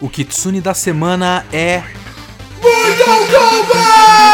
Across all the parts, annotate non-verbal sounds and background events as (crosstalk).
O Kitsune da semana é. Mortal Kombat!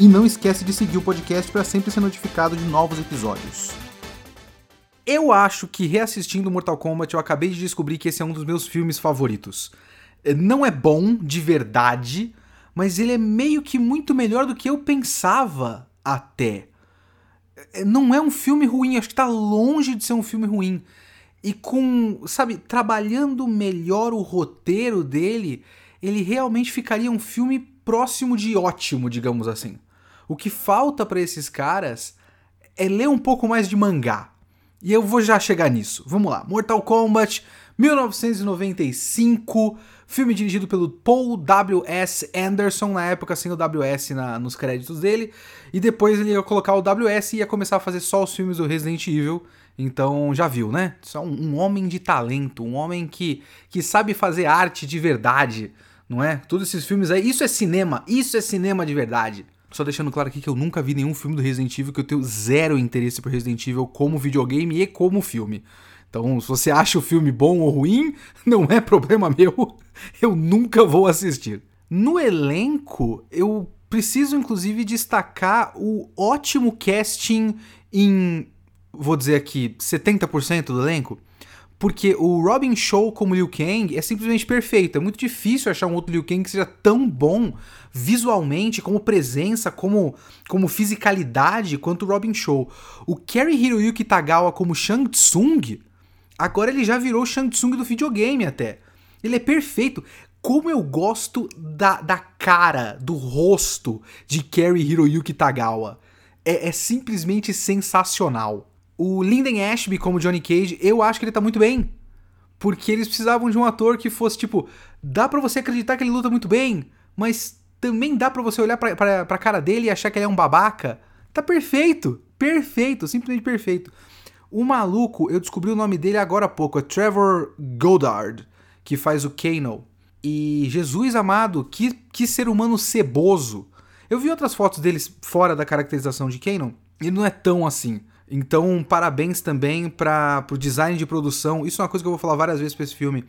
e não esquece de seguir o podcast para sempre ser notificado de novos episódios. Eu acho que reassistindo Mortal Kombat eu acabei de descobrir que esse é um dos meus filmes favoritos. É, Não é bom de verdade, mas ele é meio que muito melhor do que eu pensava até. É, Não é um filme ruim, acho que tá longe de ser um filme ruim. E com, sabe, trabalhando melhor o roteiro dele, ele realmente ficaria um filme próximo de ótimo, digamos assim. O que falta pra esses caras é ler um pouco mais de mangá. E eu vou já chegar nisso. Vamos lá. Mortal Kombat 1995, filme dirigido pelo Paul W.S. Anderson, na época sem o W.S. Na, nos créditos dele, e depois ele ia colocar o W.S. e ia começar a fazer só os filmes do Resident Evil. Então já viu, né? Só um, um homem de talento, um homem que, que sabe fazer arte de verdade, não é? Todos esses filmes aí, isso é cinema, isso é cinema de verdade. Só deixando claro aqui que eu nunca vi nenhum filme do Resident Evil, que eu tenho zero interesse por Resident Evil como videogame e como filme. Então, se você acha o filme bom ou ruim, (laughs) não é problema meu. (laughs) Eu nunca vou assistir. No elenco, eu preciso inclusive destacar o ótimo casting em, vou dizer aqui, 70% do elenco. Porque o Robin Show como Liu Kang é simplesmente perfeito. É muito difícil achar um outro Liu Kang que seja tão bom visualmente, como presença, como, como fisicalidade, quanto o Robin Show. O Kerry Hiroyuki Tagawa como Shang Tsung, agora ele já virou o Shang Tsung do videogame até. Ele é perfeito. Como eu gosto da, da cara, do rosto de Kerry Hiroyuki Tagawa. É, é simplesmente sensacional. O Lyndon Ashby como Johnny Cage, eu acho que ele tá muito bem. Porque eles precisavam de um ator que fosse tipo, dá pra você acreditar que ele luta muito bem, mas também dá pra você olhar pra, pra, pra cara dele e achar que ele é um babaca. Tá perfeito, perfeito, simplesmente perfeito. O maluco, eu descobri o nome dele agora há pouco, é Trevor Goddard, que faz o Kano. E Jesus amado, que, que ser humano ceboso. Eu vi outras fotos deles fora da caracterização de Kano, e não é tão assim. Então, parabéns também para o design de produção. Isso é uma coisa que eu vou falar várias vezes para esse filme.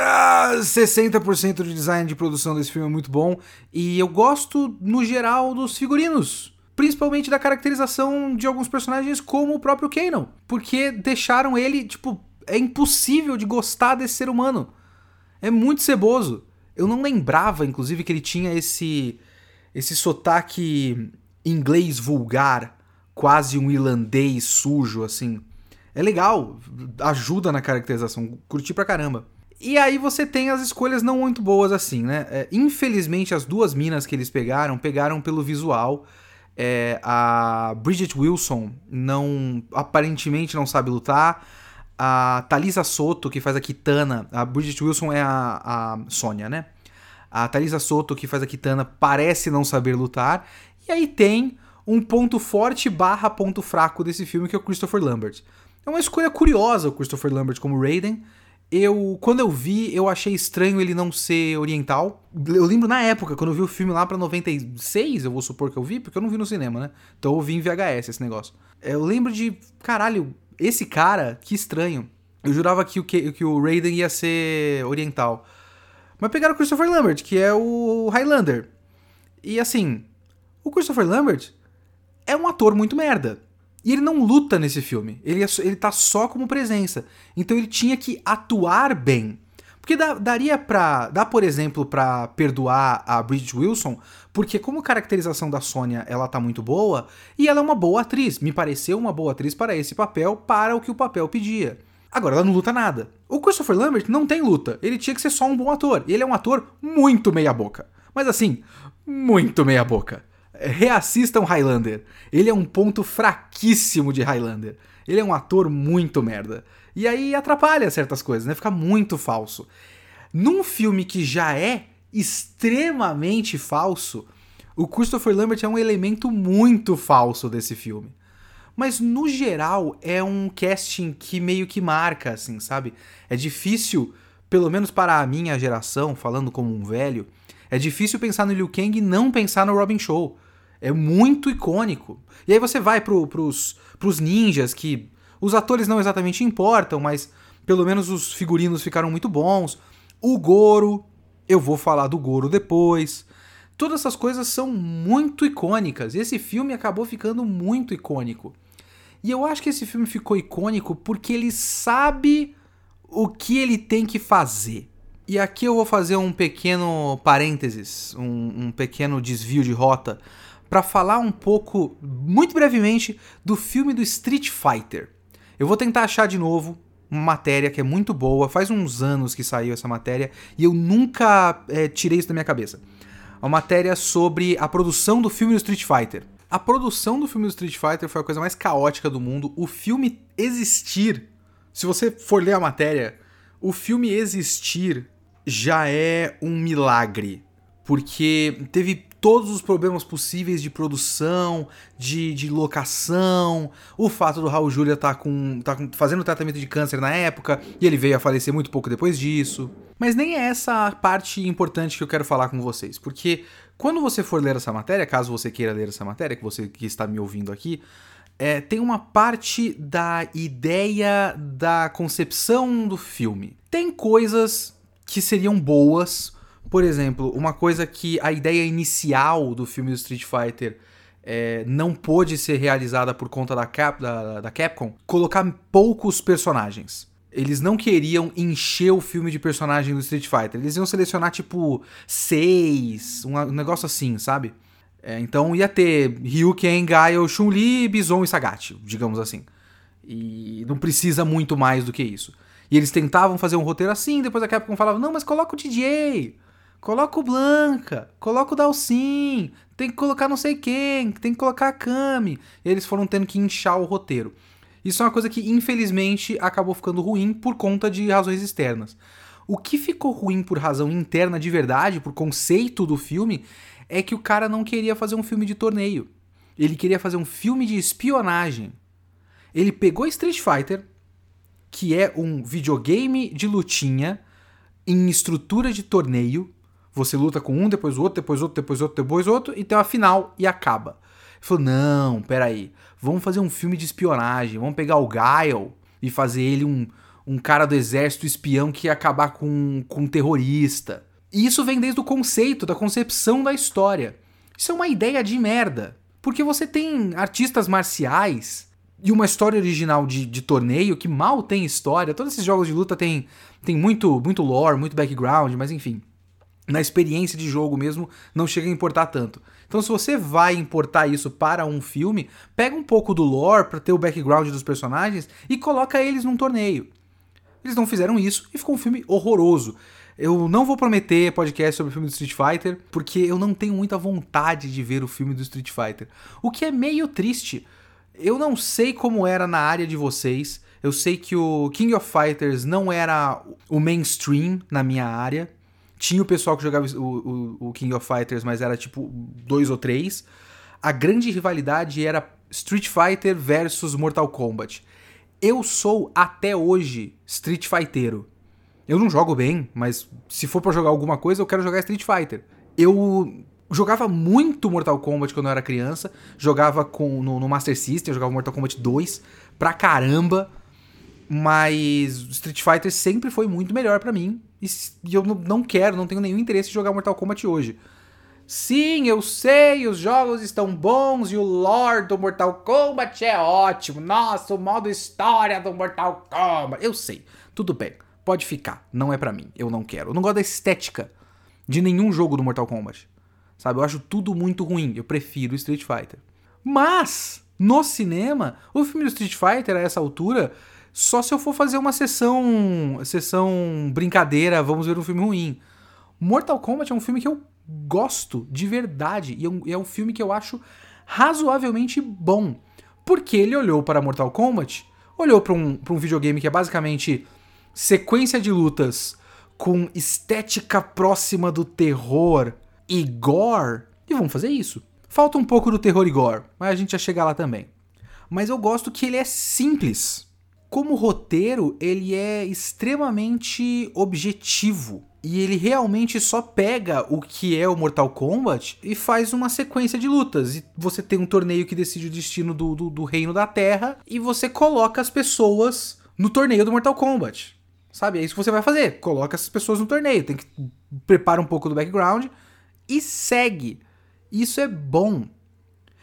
Ah, 60% do design de produção desse filme é muito bom. E eu gosto, no geral, dos figurinos. Principalmente da caracterização de alguns personagens, como o próprio Kanon. Porque deixaram ele, tipo, é impossível de gostar desse ser humano. É muito ceboso. Eu não lembrava, inclusive, que ele tinha esse, esse sotaque inglês vulgar quase um irlandês sujo, assim. É legal, ajuda na caracterização, curti pra caramba. E aí você tem as escolhas não muito boas assim, né? É, infelizmente, as duas minas que eles pegaram, pegaram pelo visual. É, a Bridget Wilson não aparentemente não sabe lutar. A Thalisa Soto, que faz a Kitana. A Bridget Wilson é a, a Sônia, né? A Thalisa Soto, que faz a Kitana, parece não saber lutar. E aí tem um ponto forte barra ponto fraco desse filme, que é o Christopher Lambert. É uma escolha curiosa o Christopher Lambert como Raiden. Eu, quando eu vi, eu achei estranho ele não ser oriental. Eu lembro na época, quando eu vi o filme lá pra 96, eu vou supor que eu vi, porque eu não vi no cinema, né? Então eu vi em VHS esse negócio. Eu lembro de, caralho, esse cara, que estranho. Eu jurava que o, que o Raiden ia ser oriental. Mas pegaram o Christopher Lambert, que é o Highlander. E assim, o Christopher Lambert é um ator muito merda. E ele não luta nesse filme. Ele, é, ele tá só como presença. Então ele tinha que atuar bem. Porque dá, daria pra. Dá, por exemplo, pra perdoar a Bridget Wilson, porque como caracterização da Sônia ela tá muito boa, e ela é uma boa atriz. Me pareceu uma boa atriz para esse papel, para o que o papel pedia. Agora, ela não luta nada. O Christopher Lambert não tem luta. Ele tinha que ser só um bom ator. E ele é um ator muito meia-boca. Mas assim, muito meia-boca. Reassistam Highlander. Ele é um ponto fraquíssimo de Highlander. Ele é um ator muito merda. E aí atrapalha certas coisas, né? Fica muito falso. Num filme que já é extremamente falso, o Christopher Lambert é um elemento muito falso desse filme. Mas no geral é um casting que meio que marca, assim, sabe? É difícil, pelo menos para a minha geração, falando como um velho, é difícil pensar no Liu Kang e não pensar no Robin Show. É muito icônico. E aí você vai pro, pros, pros ninjas, que os atores não exatamente importam, mas pelo menos os figurinos ficaram muito bons. O Goro, eu vou falar do Goro depois. Todas essas coisas são muito icônicas. E esse filme acabou ficando muito icônico. E eu acho que esse filme ficou icônico porque ele sabe o que ele tem que fazer. E aqui eu vou fazer um pequeno parênteses, um, um pequeno desvio de rota, para falar um pouco, muito brevemente, do filme do Street Fighter. Eu vou tentar achar de novo uma matéria que é muito boa, faz uns anos que saiu essa matéria e eu nunca é, tirei isso da minha cabeça. Uma matéria sobre a produção do filme do Street Fighter. A produção do filme do Street Fighter foi a coisa mais caótica do mundo. O filme existir, se você for ler a matéria, o filme existir já é um milagre. Porque teve todos os problemas possíveis de produção, de, de locação, o fato do Raul estar tá com, tá fazendo tratamento de câncer na época e ele veio a falecer muito pouco depois disso. Mas nem é essa a parte importante que eu quero falar com vocês, porque quando você for ler essa matéria, caso você queira ler essa matéria, que você que está me ouvindo aqui, é, tem uma parte da ideia da concepção do filme. Tem coisas que seriam boas, por exemplo, uma coisa que a ideia inicial do filme do Street Fighter é, não pôde ser realizada por conta da, Cap, da, da Capcom, colocar poucos personagens. Eles não queriam encher o filme de personagem do Street Fighter. Eles iam selecionar, tipo, seis, um, negócio assim, sabe? É, então ia ter Ryu, Ken, Gaio, Chun-Li, Bison e Sagat, digamos assim. E não precisa muito mais do que isso. E eles tentavam fazer um roteiro assim, depois a Capcom falava, não, mas coloca o DJ, coloca o Blanca, coloca o Dalsin, tem que colocar não sei quem, tem que colocar a Kami. E eles foram tendo que inchar o roteiro. Isso é uma coisa que, infelizmente, acabou ficando ruim por conta de razões externas. O que ficou ruim por razão interna de verdade, por conceito do filme, é que o cara não queria fazer um filme de torneio. Ele queria fazer um filme de espionagem. Ele pegou Street Fighter, que é um videogame de lutinha em estrutura de torneio. Você luta com um, depois outro, depois outro, depois outro, depois outro, e tem uma final e acaba. Ele falou: não, peraí vamos fazer um filme de espionagem, vamos pegar o Guile e fazer ele um, um cara do exército espião que ia acabar com, com um terrorista. E isso vem desde o conceito, da concepção da história. Isso é uma ideia de merda. Porque você tem artistas marciais e uma história original de, de torneio que mal tem história. Todos esses jogos de luta tem, tem muito, muito lore, muito background, mas enfim. Na experiência de jogo mesmo, não chega a importar tanto. Então, se você vai importar isso para um filme, pega um pouco do lore para ter o background dos personagens e coloca eles num torneio. Eles não fizeram isso e ficou um filme horroroso. Eu não vou prometer podcast sobre o filme do Street Fighter, porque eu não tenho muita vontade de ver o filme do Street Fighter. O que é meio triste. Eu não sei como era na área de vocês. Eu sei que o King of Fighters não era o mainstream na minha área. Tinha o pessoal que jogava o, o, o King of Fighters, mas era tipo dois ou três. A grande rivalidade era Street Fighter versus Mortal Kombat. Eu sou até hoje Street Fightero. Eu não jogo bem, mas se for para jogar alguma coisa, eu quero jogar Street Fighter. Eu jogava muito Mortal Kombat quando eu era criança, jogava com no, no Master System, eu jogava Mortal Kombat 2 pra caramba, mas Street Fighter sempre foi muito melhor para mim e eu não quero, não tenho nenhum interesse em jogar Mortal Kombat hoje. Sim, eu sei, os jogos estão bons e o lore do Mortal Kombat é ótimo. Nossa, o modo história do Mortal Kombat. Eu sei, tudo bem. pode ficar, não é para mim, eu não quero. Eu não gosto da estética de nenhum jogo do Mortal Kombat. Sabe, eu acho tudo muito ruim, eu prefiro Street Fighter. Mas, no cinema, o filme do Street Fighter a essa altura, só se eu for fazer uma sessão, sessão brincadeira, vamos ver um filme ruim. Mortal Kombat é um filme que eu gosto de verdade e é um, é filme que eu acho razoavelmente bom. Porque ele olhou para Mortal Kombat, olhou para um, um videogame que é basicamente sequência de lutas com estética próxima do terror e gore, e vamos fazer isso. Falta um pouco do terror e gore, mas a gente já chega lá também. Mas eu gosto que ele é simples. Como roteiro, ele é extremamente objetivo. E ele realmente só pega o que é o Mortal Kombat e faz uma sequência de lutas. E você tem um torneio que decide o destino do, do, do reino da Terra e você coloca as pessoas no torneio do Mortal Kombat. Sabe? É isso que você vai fazer. Coloca essas pessoas no torneio. Tem que prepara um pouco do background e segue. Isso é bom.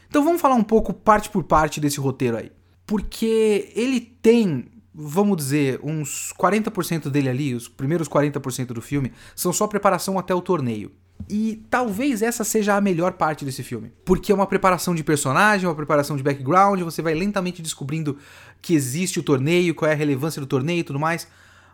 Então vamos falar um pouco parte por parte desse roteiro aí. Porque ele tem vamos dizer, uns 40% dele ali, os primeiros 40% do filme, são só preparação até o torneio. E talvez essa seja a melhor parte desse filme. Porque é uma preparação de personagem, uma preparação de background, você vai lentamente descobrindo que existe o torneio, qual é a relevância do torneio e tudo mais.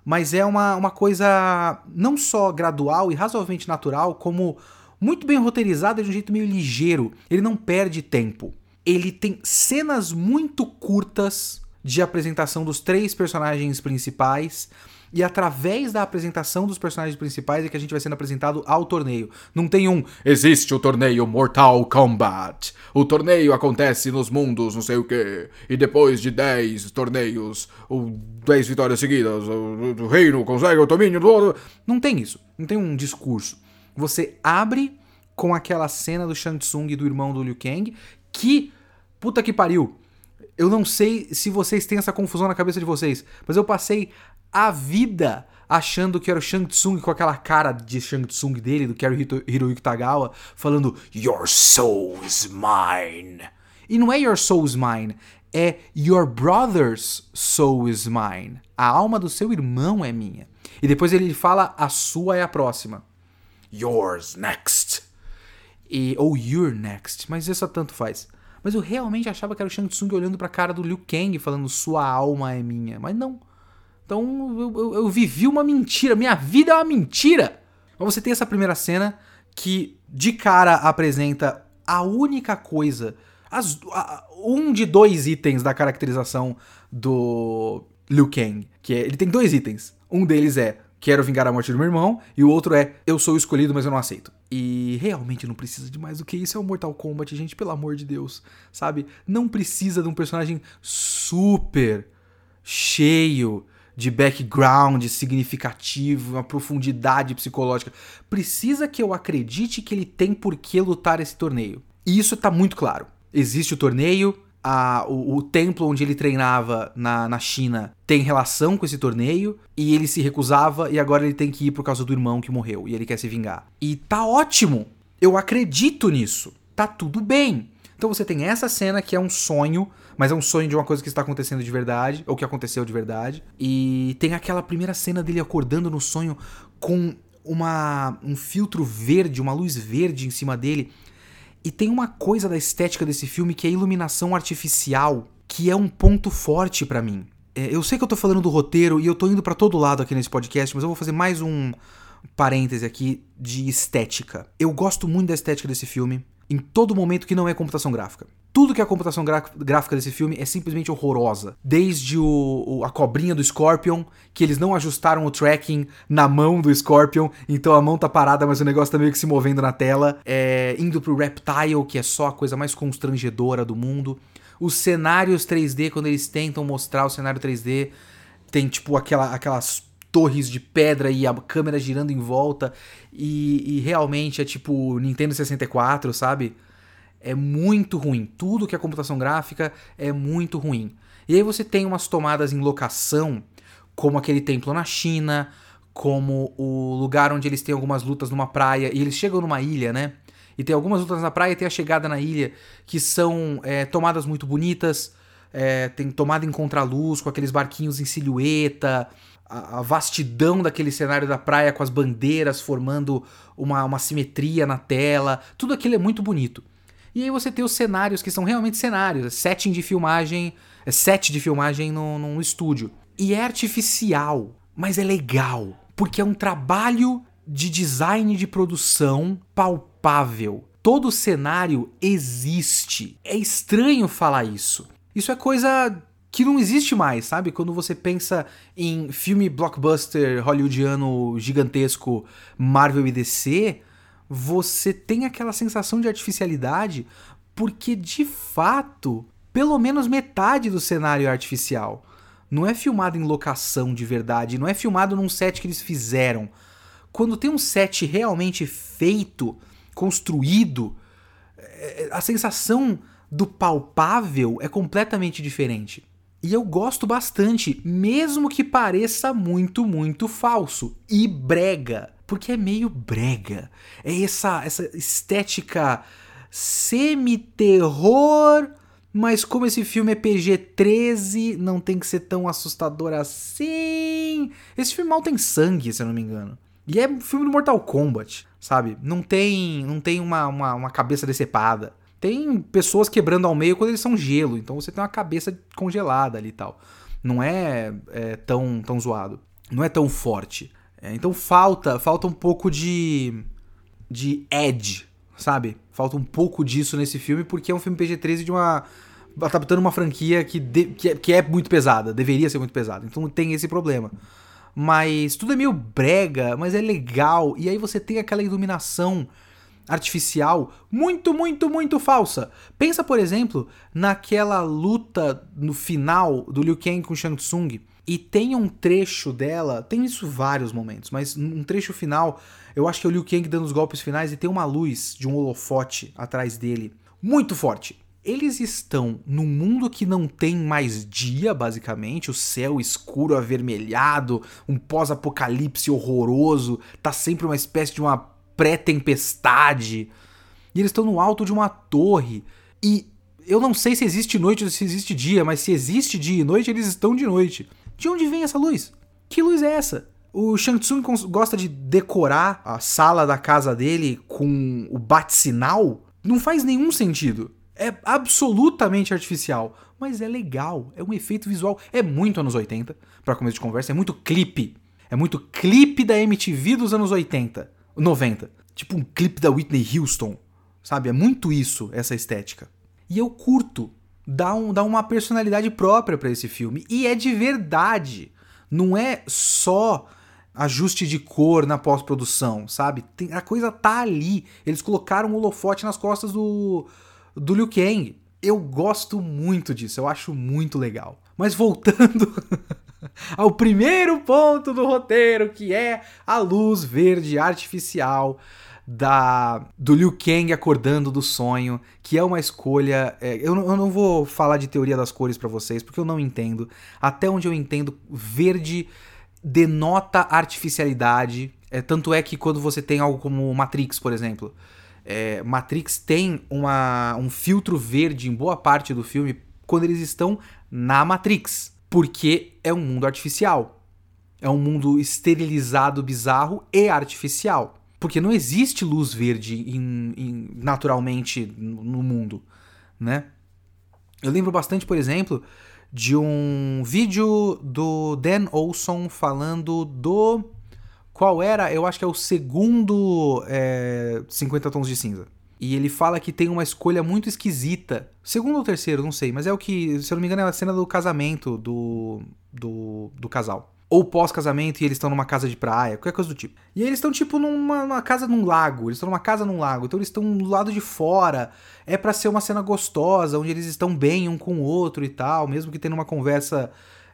Mas é uma, uma coisa não só gradual e razoavelmente natural, como muito bem roteirizada de um jeito meio ligeiro. Ele não perde tempo. Ele tem cenas muito curtas de apresentação dos três personagens principais. E através da apresentação dos personagens principais é que a gente vai sendo apresentado ao torneio. Não tem um existe o torneio Mortal Kombat. O torneio acontece nos mundos, não sei o que. E depois de 10 torneios, ou 10 vitórias seguidas, o reino consegue o domínio do outro. Não tem isso. Não tem um discurso. Você abre com aquela cena do Shang Tsung e do irmão do Liu Kang, que puta que pariu eu não sei se vocês têm essa confusão na cabeça de vocês, mas eu passei a vida achando que era o Shang Tsung com aquela cara de Shang Tsung dele, do Kerry Hiroyuki Tagawa, falando Your soul is mine. E não é Your soul is mine, é Your brother's soul is mine. A alma do seu irmão é minha. E depois ele fala a sua é a próxima. Yours next. E, ou you're next, mas isso tanto faz. Mas eu realmente achava que era o Shang Tsung olhando pra cara do Liu Kang falando sua alma é minha. Mas não. Então eu, eu, eu vivi uma mentira. Minha vida é uma mentira. Mas você tem essa primeira cena que de cara apresenta a única coisa. As, a, um de dois itens da caracterização do Liu Kang. Que é, ele tem dois itens. Um deles é quero vingar a morte do meu irmão, e o outro é eu sou o escolhido, mas eu não aceito. E realmente não precisa de mais do que isso. É o Mortal Kombat, gente, pelo amor de Deus, sabe? Não precisa de um personagem super cheio de background significativo, uma profundidade psicológica. Precisa que eu acredite que ele tem por que lutar esse torneio. E isso tá muito claro. Existe o torneio, a, o, o, templo onde ele treinava na, na China tem relação com esse torneio e ele se recusava e agora ele tem que ir por causa do irmão que morreu e ele quer se vingar. E tá ótimo! Eu acredito nisso. Tá tudo bem. Então você tem essa cena que é um sonho, mas é um sonho de uma coisa que está acontecendo de verdade, ou que aconteceu de verdade. E tem aquela primeira cena dele acordando no sonho com uma um filtro verde, uma luz verde em cima dele e tem uma coisa da estética desse filme que é a iluminação artificial, que é um ponto forte para mim. É, eu sei que eu tô falando do roteiro e eu tô indo para todo lado aqui nesse podcast, mas eu vou fazer mais um parêntese aqui de estética. Eu gosto muito da estética desse filme em todo momento que não é computação gráfica. Tudo que é a computação gráfica desse filme é simplesmente horrorosa. Desde o, o, a cobrinha do Scorpion, que eles não ajustaram o tracking na mão do Scorpion, então a mão tá parada, mas o negócio tá meio que se movendo na tela. É, indo pro Reptile, que é só a coisa mais constrangedora do mundo. Os cenários 3D, quando eles tentam mostrar o cenário 3D, tem tipo aquela, aquelas torres de pedra e a câmera girando em volta. E, e realmente é tipo Nintendo 64, sabe? É muito ruim. Tudo que é computação gráfica é muito ruim. E aí você tem umas tomadas em locação, como aquele templo na China, como o lugar onde eles têm algumas lutas numa praia e eles chegam numa ilha, né? E tem algumas lutas na praia e tem a chegada na ilha que são é, tomadas muito bonitas. é, tem tomada em contraluz, com aqueles barquinhos em silhueta, a, a, vastidão daquele cenário da praia com as bandeiras formando uma, uma simetria na tela. Tudo aquilo é muito bonito. E aí você tem os cenários que são realmente cenários, é setting de filmagem, é set de filmagem no, num estúdio. E é artificial, mas é legal, porque é um trabalho de design de produção palpável. Todo cenário existe. É estranho falar isso. Isso é coisa que não existe mais, sabe? Quando você pensa em filme blockbuster hollywoodiano gigantesco Marvel e DC, você tem aquela sensação de artificialidade porque de fato, pelo menos metade do cenário é artificial. Não é filmado em locação de verdade, não é filmado num set que eles fizeram. Quando tem um set realmente feito, construído, é, a sensação do palpável é completamente diferente. E eu gosto bastante, mesmo que pareça muito, muito falso e brega, porque é meio brega. É essa essa estética semi-terror, mas como esse filme é PG-13, não tem que ser tão assustador assim. Esse filme mal tem sangue, se eu não me engano. E é um filme do Mortal Kombat, sabe? Não tem, não tem uma, uma, uma cabeça decepada. Tem pessoas quebrando ao meio quando eles são gelo, então você tem uma cabeça congelada ali e tal. Não é, é tão, tão zoado. Não é tão forte. É, então falta, falta um pouco de de edge, sabe? Falta um pouco disso nesse filme porque é um filme PG-13 de uma adaptando uma franquia que, de, que, é, que, é, muito pesada, deveria ser muito pesada. Então tem esse problema. Mas tudo é meio brega, mas é legal. E aí você tem aquela iluminação artificial muito, muito, muito falsa. Pensa, por exemplo, naquela luta no final do Liu Kang com Shang Tsung. E tem um trecho dela, tem isso vários momentos, mas um trecho final, eu acho que é o Liu Kang dando os golpes finais e tem uma luz de um holofote atrás dele. Muito forte eles estão num mundo que não tem mais dia, basicamente, o céu escuro, avermelhado, um pós-apocalipse horroroso, tá sempre uma espécie de uma pré-tempestade. E eles estão no alto de uma torre. E eu não sei se existe noite ou se existe dia, mas se existe dia e noite, eles estão de noite. De onde vem essa luz? Que luz é essa? O Shang Tsung gosta de decorar a sala da casa dele com o bate-sinal? Não faz nenhum sentido. É absolutamente artificial, mas é legal, é um efeito visual, é muito anos 80, para começo de conversa, é muito clipe. É muito clipe da MTV dos anos 80, 90. Tipo um clipe da Whitney Houston, sabe? É muito isso, essa estética. E eu curto, dá, um, dá uma personalidade própria para esse filme. E é de verdade. Não é só ajuste de cor na pós-produção, sabe? Tem, a coisa tá ali. Eles colocaram um holofote nas costas do, do Liu Kang. Eu gosto muito disso, eu acho muito legal. Mas voltando (laughs) (laughs) ao primeiro ponto do roteiro, que é a luz verde artificial da do Liu Kang acordando do sonho, que é uma escolha. É, eu, eu, não vou falar de teoria das cores para vocês, porque eu não entendo. Até onde eu entendo, verde denota artificialidade. É, tanto é que quando você tem algo como Matrix, por exemplo, é, Matrix tem uma, um filtro verde em boa parte do filme quando eles estão na Matrix, porque é um mundo artificial. É um mundo esterilizado, bizarro e artificial. Porque não existe luz verde naturalmente no mundo, né? Eu lembro bastante, por exemplo, de um vídeo do Dan Olson falando do qual era, eu acho que é o segundo é, 50 Tons de Cinza. E ele fala que tem uma escolha muito esquisita. Segundo ou terceiro, não sei, mas é o que, se eu não me engano, é a cena do casamento do, do, do casal. Ou pós-casamento e eles estão numa casa de praia, qualquer coisa do tipo. E aí eles estão, tipo, numa, numa, casa num lago. Eles estão numa casa num lago. Então eles estão do lado de fora. É para ser uma cena gostosa, onde eles estão bem um com o outro e tal, mesmo que tendo uma conversa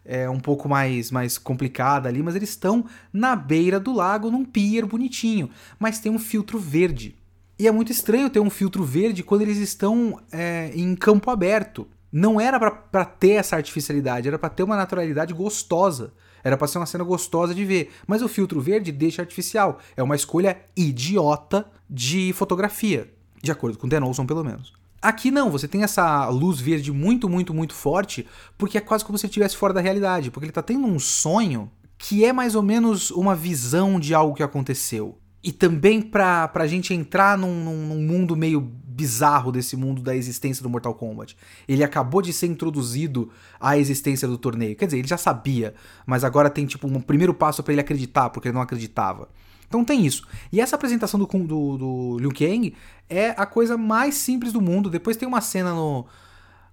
é, um pouco mais, mais complicada ali, mas eles estão na beira do lago, num pier bonitinho, mas tem um filtro verde. E é muito estranho ter um filtro verde quando eles estão é, em campo aberto. Não era para ter essa artificialidade, era para ter uma naturalidade gostosa. Era para ser uma cena gostosa de ver. Mas o filtro verde deixa artificial. É uma escolha idiota de fotografia. De acordo com Dan Olson, pelo menos. Aqui não, você tem essa luz verde muito, muito, muito forte, porque é quase como se ele estivesse fora da realidade, porque ele tá tendo um sonho que é mais ou menos uma visão de algo que aconteceu. E também pra, pra gente entrar num, num, num mundo meio bizarro desse mundo da existência do Mortal Kombat. Ele acabou de ser introduzido à existência do torneio. Quer dizer, ele já sabia, mas agora tem tipo um primeiro passo para ele acreditar, porque ele não acreditava. Então tem isso. E essa apresentação do, do, do Liu Kang é a coisa mais simples do mundo. Depois tem uma cena no,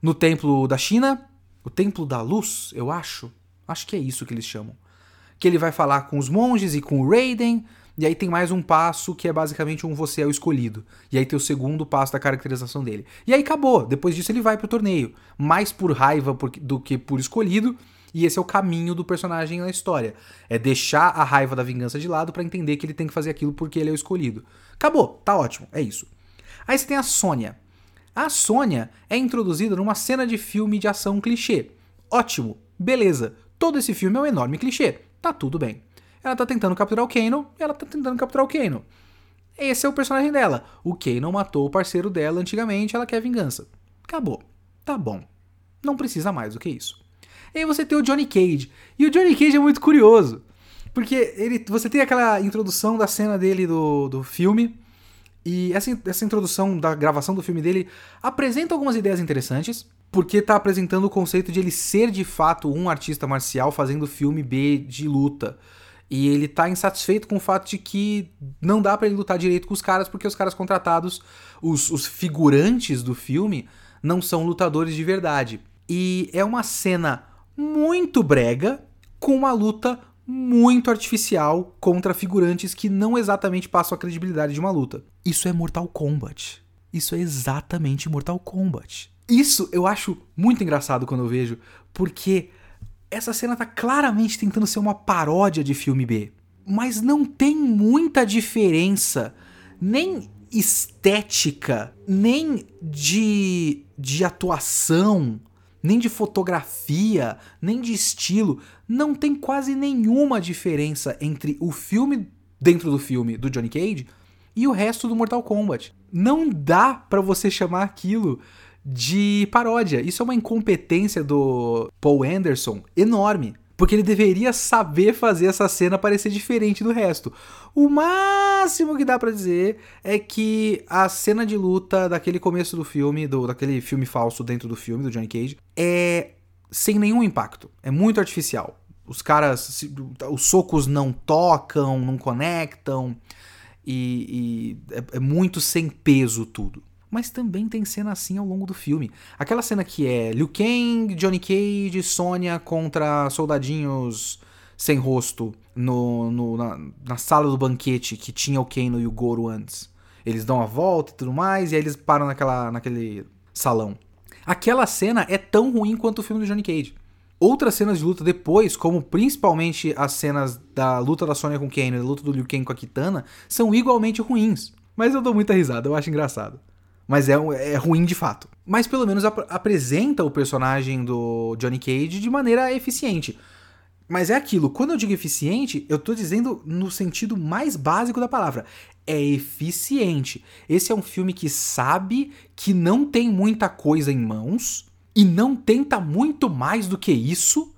no templo da China, o templo da luz, eu acho. Acho que é isso que eles chamam. Que ele vai falar com os monges e com o Raiden. E aí tem mais um passo que é basicamente um você é o escolhido. E aí tem o segundo passo da caracterização dele. E aí acabou. Depois disso ele vai pro torneio. Mais por raiva do que por escolhido. E esse é o caminho do personagem na história. É deixar a raiva da vingança de lado para entender que ele tem que fazer aquilo porque ele é o escolhido. Acabou, tá ótimo, é isso. Aí você tem a Sônia. A Sônia é introduzida numa cena de filme de ação clichê. Ótimo, beleza. Todo esse filme é um enorme clichê. Tá tudo bem. Ela tá tentando capturar o Kano, ela tá tentando capturar o Kano. Esse é o personagem dela. O Kano matou o parceiro dela antigamente, ela quer vingança. Acabou. Tá bom. Não precisa mais do que isso. E aí você tem o Johnny Cage. E o Johnny Cage é muito curioso. Porque ele, você tem aquela introdução da cena dele do, do filme. E essa, essa introdução da gravação do filme dele apresenta algumas ideias interessantes. Porque está apresentando o conceito de ele ser de fato um artista marcial fazendo filme B de luta. E ele tá insatisfeito com o fato de que não dá para ele lutar direito com os caras, porque os caras contratados, os, os figurantes do filme, não são lutadores de verdade. E é uma cena muito brega, com uma luta muito artificial contra figurantes que não exatamente passam a credibilidade de uma luta. Isso é Mortal Kombat. Isso é exatamente Mortal Kombat. Isso eu acho muito engraçado quando eu vejo, porque essa cena tá claramente tentando ser uma paródia de filme B. Mas não tem muita diferença, nem estética, nem de, de atuação, nem de fotografia, nem de estilo, não tem quase nenhuma diferença entre o filme dentro do filme do Johnny Cage e o resto do Mortal Kombat. Não dá para você chamar aquilo de paródia. Isso é uma incompetência do Paul Anderson enorme. Porque ele deveria saber fazer essa cena parecer diferente do resto. O máximo que dá para dizer é que a cena de luta daquele começo do filme, do, daquele filme falso dentro do filme, do Johnny Cage, é sem nenhum impacto. É muito artificial. Os caras, os socos não tocam, não conectam, e, e é, é muito sem peso tudo mas também tem cena assim ao longo do filme. Aquela cena que é Liu Kang, Johnny Cage, Sonya contra soldadinhos sem rosto no, no na, na, sala do banquete que tinha o Kano e o Goro antes. Eles dão a volta e tudo mais, e aí eles param naquela, naquele salão. Aquela cena é tão ruim quanto o filme do Johnny Cage. Outras cenas de luta depois, como principalmente as cenas da luta da Sonya com o Kano e da luta do Liu Kang com a Kitana, são igualmente ruins. Mas eu dou muita risada, eu acho engraçado mas é, é ruim de fato. Mas pelo menos ap apresenta o personagem do Johnny Cage de maneira eficiente. Mas é aquilo, quando eu digo eficiente, eu tô dizendo no sentido mais básico da palavra. É eficiente. Esse é um filme que sabe que não tem muita coisa em mãos e não tenta muito mais do que isso,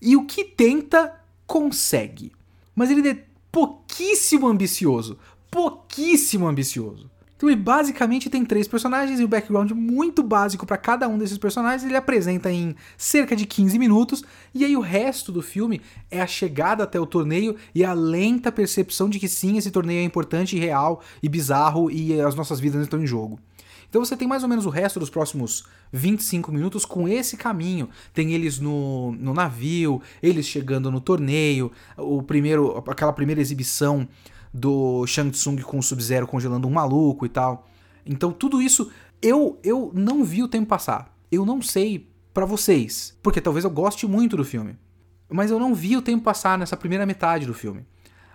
e o que tenta, consegue. Mas ele é pouquíssimo ambicioso. Pouquíssimo ambicioso. Então ele basicamente tem três personagens e o background muito básico para cada um desses personagens ele apresenta em cerca de 15 minutos, e aí o resto do filme é a chegada até o torneio e a lenta percepção de que sim, esse torneio é importante e real e bizarro e as nossas vidas estão em jogo. Então você tem mais ou menos o resto dos próximos 25 minutos com esse caminho. Tem eles no, no navio, eles chegando no torneio, o primeiro, aquela primeira exibição do Shang Tsung com o Sub-Zero congelando um maluco e tal. Então tudo isso eu eu não vi o tempo passar. Eu não sei para vocês, porque talvez eu goste muito do filme, mas eu não vi o tempo passar nessa primeira metade do filme.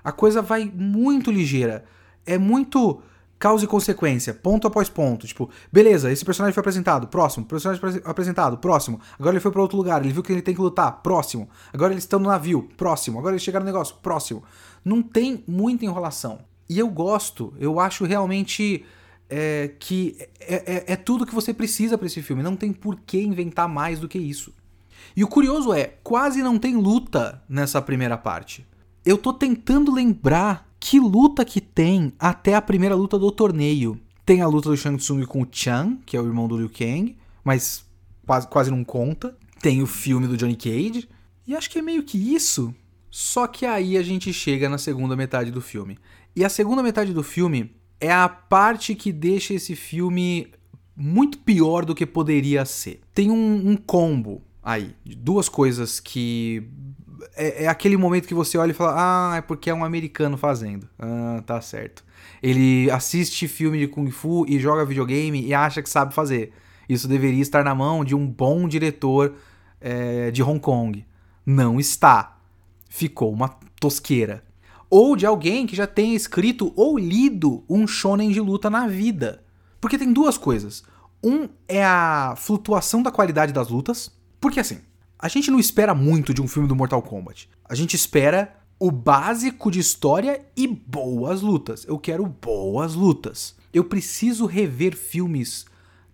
A coisa vai muito ligeira, é muito causa e consequência, ponto após ponto. Tipo, beleza, esse personagem foi apresentado, próximo. Personagem apresentado, próximo. Agora ele foi para outro lugar, ele viu que ele tem que lutar, próximo. Agora eles estão no navio, próximo. Agora eles chegaram no negócio, próximo. Não tem muita enrolação. E eu gosto, eu acho realmente é, que é, é, é tudo que você precisa para esse filme. Não tem por que inventar mais do que isso. E o curioso é, quase não tem luta nessa primeira parte. Eu tô tentando lembrar que luta que tem até a primeira luta do torneio. Tem a luta do Shang Tsung com o Chan, que é o irmão do Liu Kang, mas quase, quase não conta. Tem o filme do Johnny Cage. E acho que é meio que isso. Só que aí a gente chega na segunda metade do filme. E a segunda metade do filme é a parte que deixa esse filme muito pior do que poderia ser. Tem um, um combo aí, de duas coisas que. É, é, aquele momento que você olha e fala: Ah, é porque é um americano fazendo. Ah, tá certo. Ele assiste filme de Kung Fu e joga videogame e acha que sabe fazer. Isso deveria estar na mão de um bom diretor é, de Hong Kong. Não está. Ficou uma tosqueira ou de alguém que já tenha escrito ou lido um shonen de luta na vida. Porque tem duas coisas. Um é a flutuação da qualidade das lutas, porque assim, a gente não espera muito de um filme do Mortal Kombat. A gente espera o básico de história e boas lutas. Eu quero boas lutas. Eu preciso rever filmes,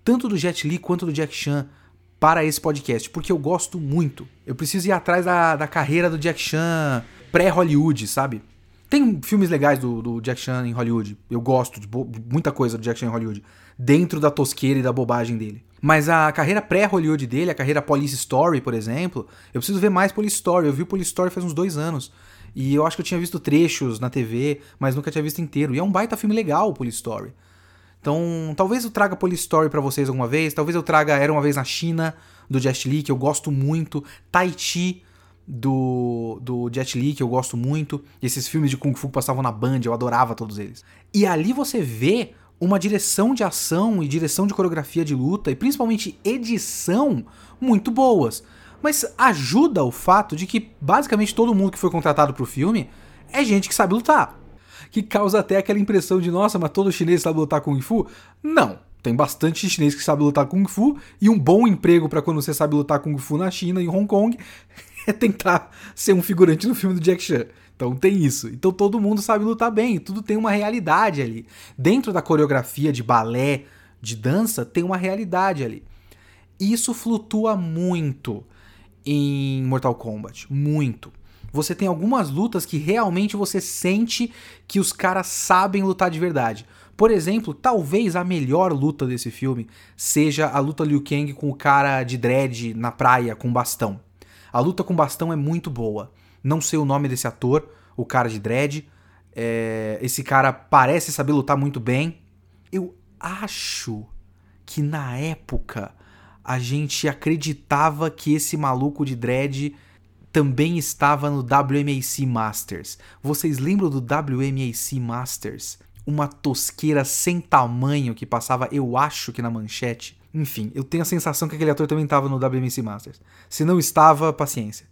tanto do Jet Li quanto do Jack Chan, para esse podcast, porque eu gosto muito. Eu preciso ir atrás da, da carreira do Jack Chan pré-Hollywood, sabe? Tem filmes legais do, do Jack Chan em Hollywood. Eu gosto de, muita coisa do Jack Chan em Hollywood. Dentro da tosqueira e da bobagem dele. Mas a carreira pré-Hollywood dele, a carreira Police Story, por exemplo, eu preciso ver mais Police Story. Eu vi Police Story faz uns dois anos. E eu acho que eu tinha visto trechos na TV, mas nunca tinha visto inteiro. E é um baita filme legal, Police Story. Então, talvez eu traga Police Story para vocês alguma vez. Talvez eu traga Era Uma Vez na China, do Jet Li, que eu gosto muito. Tai Chi, do, do Jet Li, que eu gosto muito. Esses filmes de Kung Fu que passavam na Band, eu adorava todos eles. E ali você vê uma direção de ação e direção de coreografia de luta, e principalmente edição, muito boas. Mas ajuda o fato de que basicamente todo mundo que foi contratado pro filme é gente que sabe lutar. Que causa até aquela impressão de, nossa, mas todo chinês sabe lutar Kung Fu? Não. Tem bastante chinês que sabe lutar Kung Fu e um bom emprego para quando você sabe lutar Kung Fu na China e Hong Kong (laughs) é tentar ser um figurante no filme do Jack Chan. Então tem isso. Então todo mundo sabe lutar bem, tudo tem uma realidade ali. Dentro da coreografia de balé, de dança, tem uma realidade ali. Isso flutua muito em Mortal Kombat, muito. Você tem algumas lutas que realmente você sente que os caras sabem lutar de verdade. Por exemplo, talvez a melhor luta desse filme seja a luta Liu Kang com o cara de dread na praia com bastão. A luta com bastão é muito boa. Não sei o nome desse ator, o cara de dread. É, esse cara parece saber lutar muito bem. Eu acho que na época a gente acreditava que esse maluco de dread também estava no WMAC Masters. Vocês lembram do WMAC Masters? Uma tosqueira sem tamanho que passava, eu acho que na manchete. Enfim, eu tenho a sensação que aquele ator também estava no WMC Masters. Se não estava, paciência.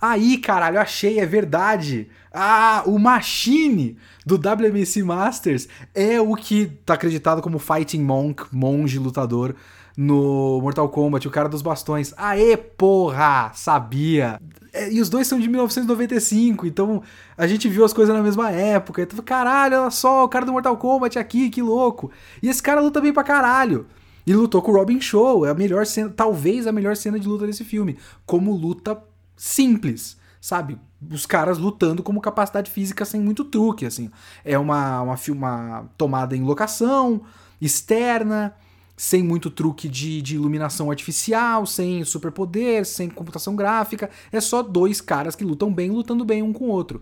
Aí, caralho, achei, é verdade. Ah, o Machine do WMC Masters é o que tá acreditado como Fighting Monk, monge lutador no Mortal Kombat, o cara dos bastões. Aê, porra! Sabia! É, e os dois são de 1995, então a gente viu as coisas na mesma época. Então, caralho, olha só, o cara do Mortal Kombat aqui, que louco. E esse cara luta bem pra caralho. E lutou com o Robin Show, é a melhor cena, talvez a melhor cena de luta desse filme. Como luta simples, sabe? Os caras lutando como capacidade física sem muito truque, assim. É uma, uma, uma tomada em locação, externa, sem muito truque de, de iluminação artificial, sem superpoder, sem computação gráfica. É só dois caras que lutam bem, lutando bem um com o outro.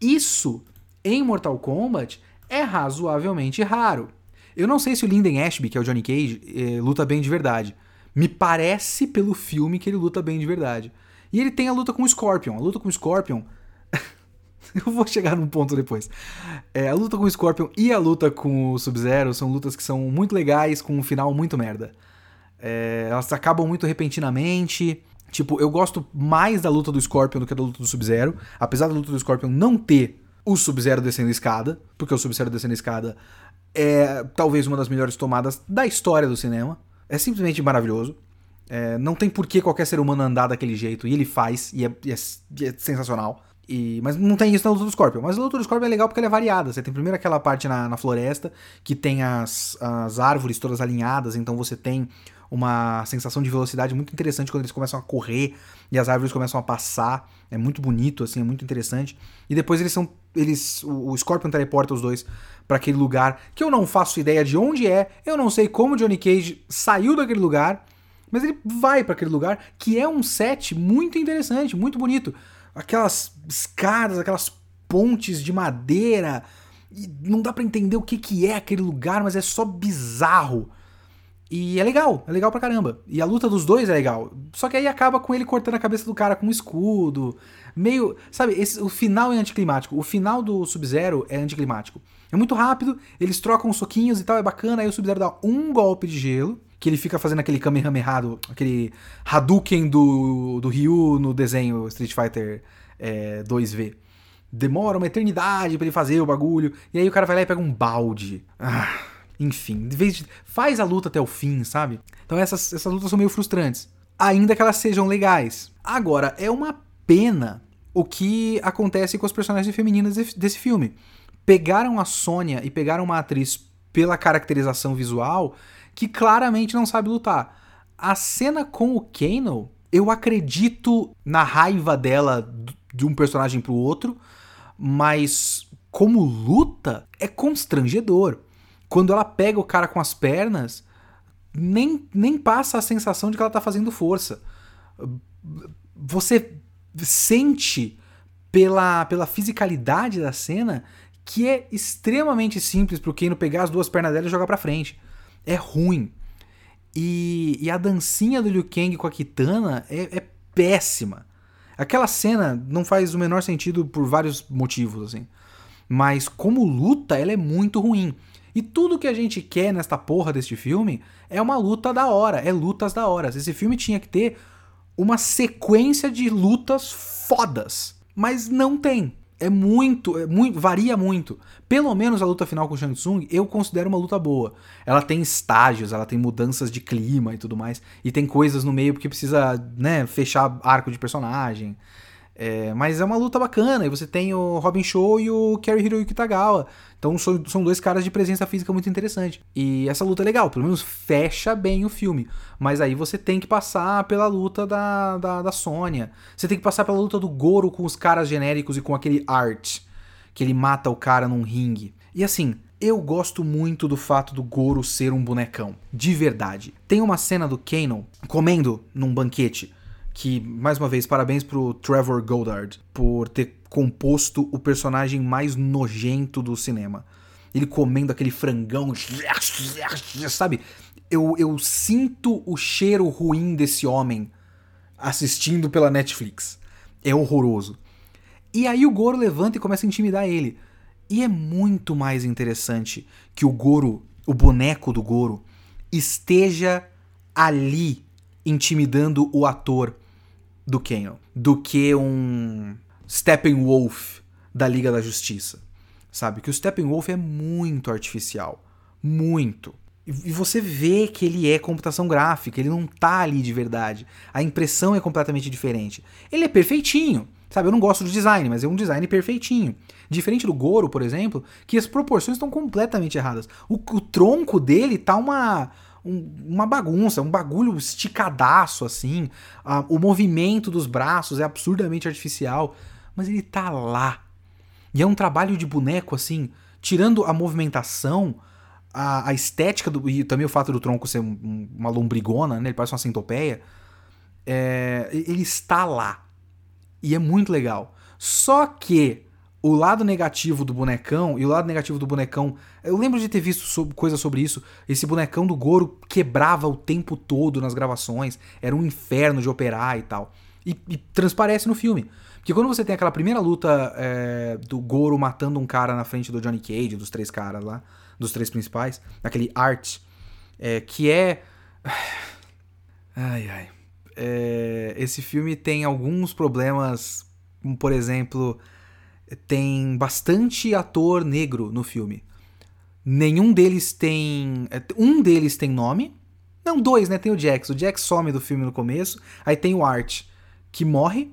Isso, em Mortal Kombat, é razoavelmente raro. Eu não sei se o Linden Ashby, que é o Johnny Cage, é, luta bem de verdade. Me parece pelo filme que ele luta bem de verdade. E ele tem a luta com o Scorpion. A luta com o Scorpion (laughs) Eu vou chegar num ponto depois. É, a luta com o Scorpion e a luta com o Sub-Zero são lutas que são muito legais, com um final muito merda. É, elas acabam muito repentinamente. Tipo, eu gosto mais da luta do Scorpion do que da luta do Sub-Zero. Apesar da luta do Scorpion não ter o Sub-Zero descendo a escada, porque o Sub-Zero descendo a escada é talvez uma das melhores tomadas da história do cinema. É simplesmente maravilhoso. É, não tem por que qualquer ser humano andar daquele jeito, e ele faz, e é, e é, e é sensacional. E, mas não tem isso na luta do Scorpion. Mas a luta do Scorpion é legal porque ela é variada. Você tem primeiro aquela parte na, na floresta, que tem as, as árvores todas alinhadas, então você tem uma sensação de velocidade muito interessante quando eles começam a correr e as árvores começam a passar. É muito bonito, assim, é muito interessante. E depois eles são. Eles. O, o Scorpion teleporta os dois para aquele lugar que eu não faço ideia de onde é. Eu não sei como Johnny Cage saiu daquele lugar. Mas ele vai para aquele lugar que é um set muito interessante, muito bonito. Aquelas escadas, aquelas pontes de madeira. E não dá para entender o que, que é aquele lugar, mas é só bizarro. E é legal, é legal pra caramba. E a luta dos dois é legal. Só que aí acaba com ele cortando a cabeça do cara com um escudo. Meio. Sabe, esse, o final é anticlimático. O final do Sub-Zero é anticlimático. É muito rápido, eles trocam soquinhos e tal, é bacana. Aí o Sub-Zero dá um golpe de gelo. Que ele fica fazendo aquele Kamehameha errado, aquele Hadouken do, do Ryu no desenho Street Fighter é, 2V. Demora uma eternidade para ele fazer o bagulho. E aí o cara vai lá e pega um balde. Ah enfim, de vez de, faz a luta até o fim, sabe? Então essas, essas lutas são meio frustrantes. Ainda que elas sejam legais. Agora, é uma pena o que acontece com as personagens femininas desse filme. Pegaram a Sônia e pegaram uma atriz pela caracterização visual que claramente não sabe lutar. A cena com o Kano, eu acredito na raiva dela de um personagem pro outro, mas como luta é constrangedor quando ela pega o cara com as pernas, nem, nem passa a sensação de que ela tá fazendo força. Você sente pela, pela fisicalidade da cena que é extremamente simples pro Kano pegar as duas pernas dela e jogar pra frente. É ruim. E, e a dancinha do Liu Kang com a Kitana é, é péssima. Aquela cena não faz o menor sentido por vários motivos, assim. Mas como luta, ela é muito ruim. E tudo que a gente quer nesta porra deste filme é uma luta da hora, é lutas da hora. Esse filme tinha que ter uma sequência de lutas fodas, mas não tem. É muito, é muito, varia muito. Pelo menos a luta final com o Shang Tsung eu considero uma luta boa. Ela tem estágios, ela tem mudanças de clima e tudo mais, e tem coisas no meio porque precisa, né, fechar arco de personagem. É, mas é uma luta bacana, e você tem o Robin Show e o Kerry Hiroyuki Tagawa. Então são, são dois caras de presença física muito interessante. E essa luta é legal, pelo menos fecha bem o filme. Mas aí você tem que passar pela luta da, da, da Sônia. Você tem que passar pela luta do Goro com os caras genéricos e com aquele Art. Que ele mata o cara num ringue. E assim, eu gosto muito do fato do Goro ser um bonecão. De verdade. Tem uma cena do Kanon comendo num banquete que, mais uma vez, parabéns pro Trevor Goddard por ter composto o personagem mais nojento do cinema. Ele comendo aquele frangão, sabe? Eu, eu sinto o cheiro ruim desse homem assistindo pela Netflix. É horroroso. E aí o Goro levanta e começa a intimidar ele. E é muito mais interessante que o Goro, o boneco do Goro, esteja ali intimidando o ator do Kano do que um Steppenwolf da Liga da Justiça. Sabe? Que o Steppenwolf é muito artificial. Muito. E você vê que ele é computação gráfica, ele não tá ali de verdade. A impressão é completamente diferente. Ele é perfeitinho. Sabe, eu não gosto do design, mas é um design perfeitinho. Diferente do Goro, por exemplo, que as proporções estão completamente erradas. O, o tronco dele tá uma um, uma bagunça, um bagulho esticadaço assim. Ah, o movimento dos braços é absurdamente artificial, mas ele tá lá. E é um trabalho de boneco assim, tirando a movimentação, a, a estética do, e também o fato do tronco ser um, uma lombrigona, né? Ele parece uma centopeia. É, ele está lá. E é muito legal. Só que o lado negativo do bonecão e o lado negativo do bonecão. Eu lembro de ter visto sobre, coisa sobre isso. Esse bonecão do Goro quebrava o tempo todo nas gravações. Era um inferno de operar e tal. E, e transparece no filme. Porque quando você tem aquela primeira luta é, do Goro matando um cara na frente do Johnny Cage, dos três caras lá, dos três principais, aquele Art, é, que é. Ai, ai. É, esse filme tem alguns problemas, como por exemplo tem bastante ator negro no filme. Nenhum deles tem. É, um deles tem nome. Não, dois, né? Tem o Jax. O Jax some do filme no começo. Aí tem o Art, que morre.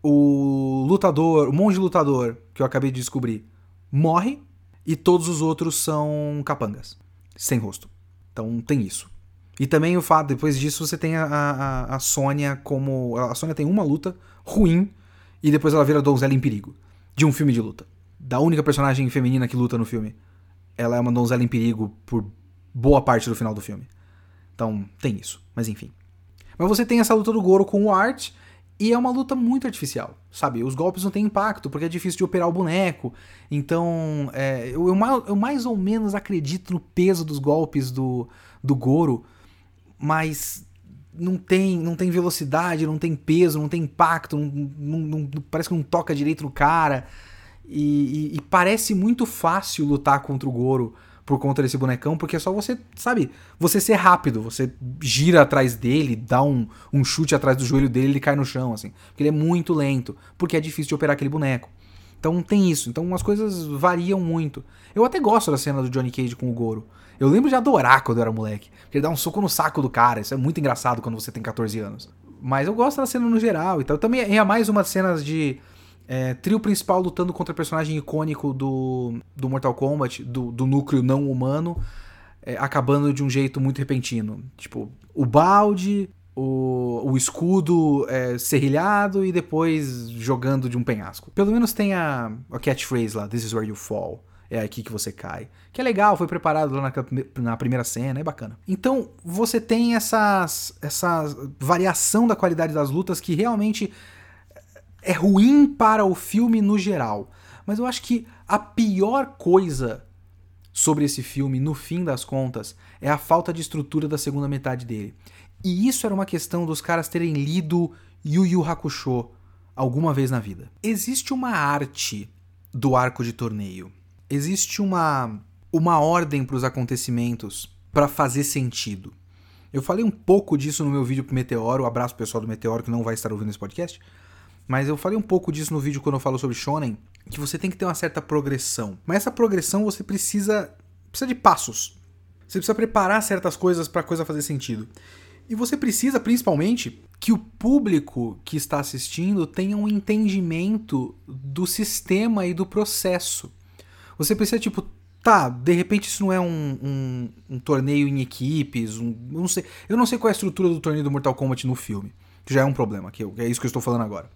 O lutador, o monge lutador que eu acabei de descobrir, morre e todos os outros são capangas, sem rosto. Então tem isso. E também o fato, depois disso, você tem a, a, a Sônia como. A Sônia tem uma luta ruim e depois ela vira donzela em perigo. De um filme de luta. Da única personagem feminina que luta no filme. Ela é uma donzela em perigo por boa parte do final do filme. Então, tem isso. Mas enfim. Mas você tem essa luta do Goro com o Art. E é uma luta muito artificial, sabe? Os golpes não têm impacto, porque é difícil de operar o boneco. Então, é, eu, eu, eu, mais ou menos acredito no peso dos golpes do, do Goro, mas não tem, não tem velocidade, não tem peso, não tem impacto, não, não, não parece que não toca direito no cara. E, e, e, parece muito fácil lutar contra o Goro por conta desse bonecão, porque é só você, sabe, você ser rápido, você gira atrás dele, dá um, um chute atrás do joelho dele ele cai no chão, assim. Porque ele é muito lento, porque é difícil de operar aquele boneco. Então tem isso, então as coisas variam muito. Eu até gosto da cena do Johnny Cage com o Goro. Eu lembro de adorar quando eu era moleque. Porque ele dá um soco no saco do cara. Isso é muito engraçado quando você tem 14 anos. Mas eu gosto da cena no geral. Então também é mais umas cenas de é, trio principal lutando contra personagem icônico do, do Mortal Kombat, do, do núcleo não humano, é, acabando de um jeito muito repentino. Tipo, o balde, o, o escudo é, serrilhado e depois jogando de um penhasco. Pelo menos tem a, a catchphrase lá, This is where you fall. É aqui que você cai. Que é legal, foi preparado lá na, na primeira cena, é bacana. Então, você tem essas, essa variação da qualidade das lutas que realmente é ruim para o filme no geral. Mas eu acho que a pior coisa sobre esse filme, no fim das contas, é a falta de estrutura da segunda metade dele. E isso era uma questão dos caras terem lido Yu Yu Hakusho alguma vez na vida. Existe uma arte do arco de torneio. Existe uma uma ordem para os acontecimentos para fazer sentido. Eu falei um pouco disso no meu vídeo pro Meteoro, abraço pessoal do Meteoro que não vai estar ouvindo esse podcast. Mas eu falei um pouco disso no vídeo quando eu falo sobre shonen, que você tem que ter uma certa progressão. Mas essa progressão você precisa precisa de passos. Você precisa preparar certas coisas para a coisa fazer sentido. E você precisa principalmente que o público que está assistindo tenha um entendimento do sistema e do processo. Você precisa tipo tá, de repente isso não é um, um, um torneio em equipes, um, eu, não sei, eu não sei qual é a estrutura do torneio do Mortal Kombat no filme, que já é um problema, que é isso que eu estou falando agora.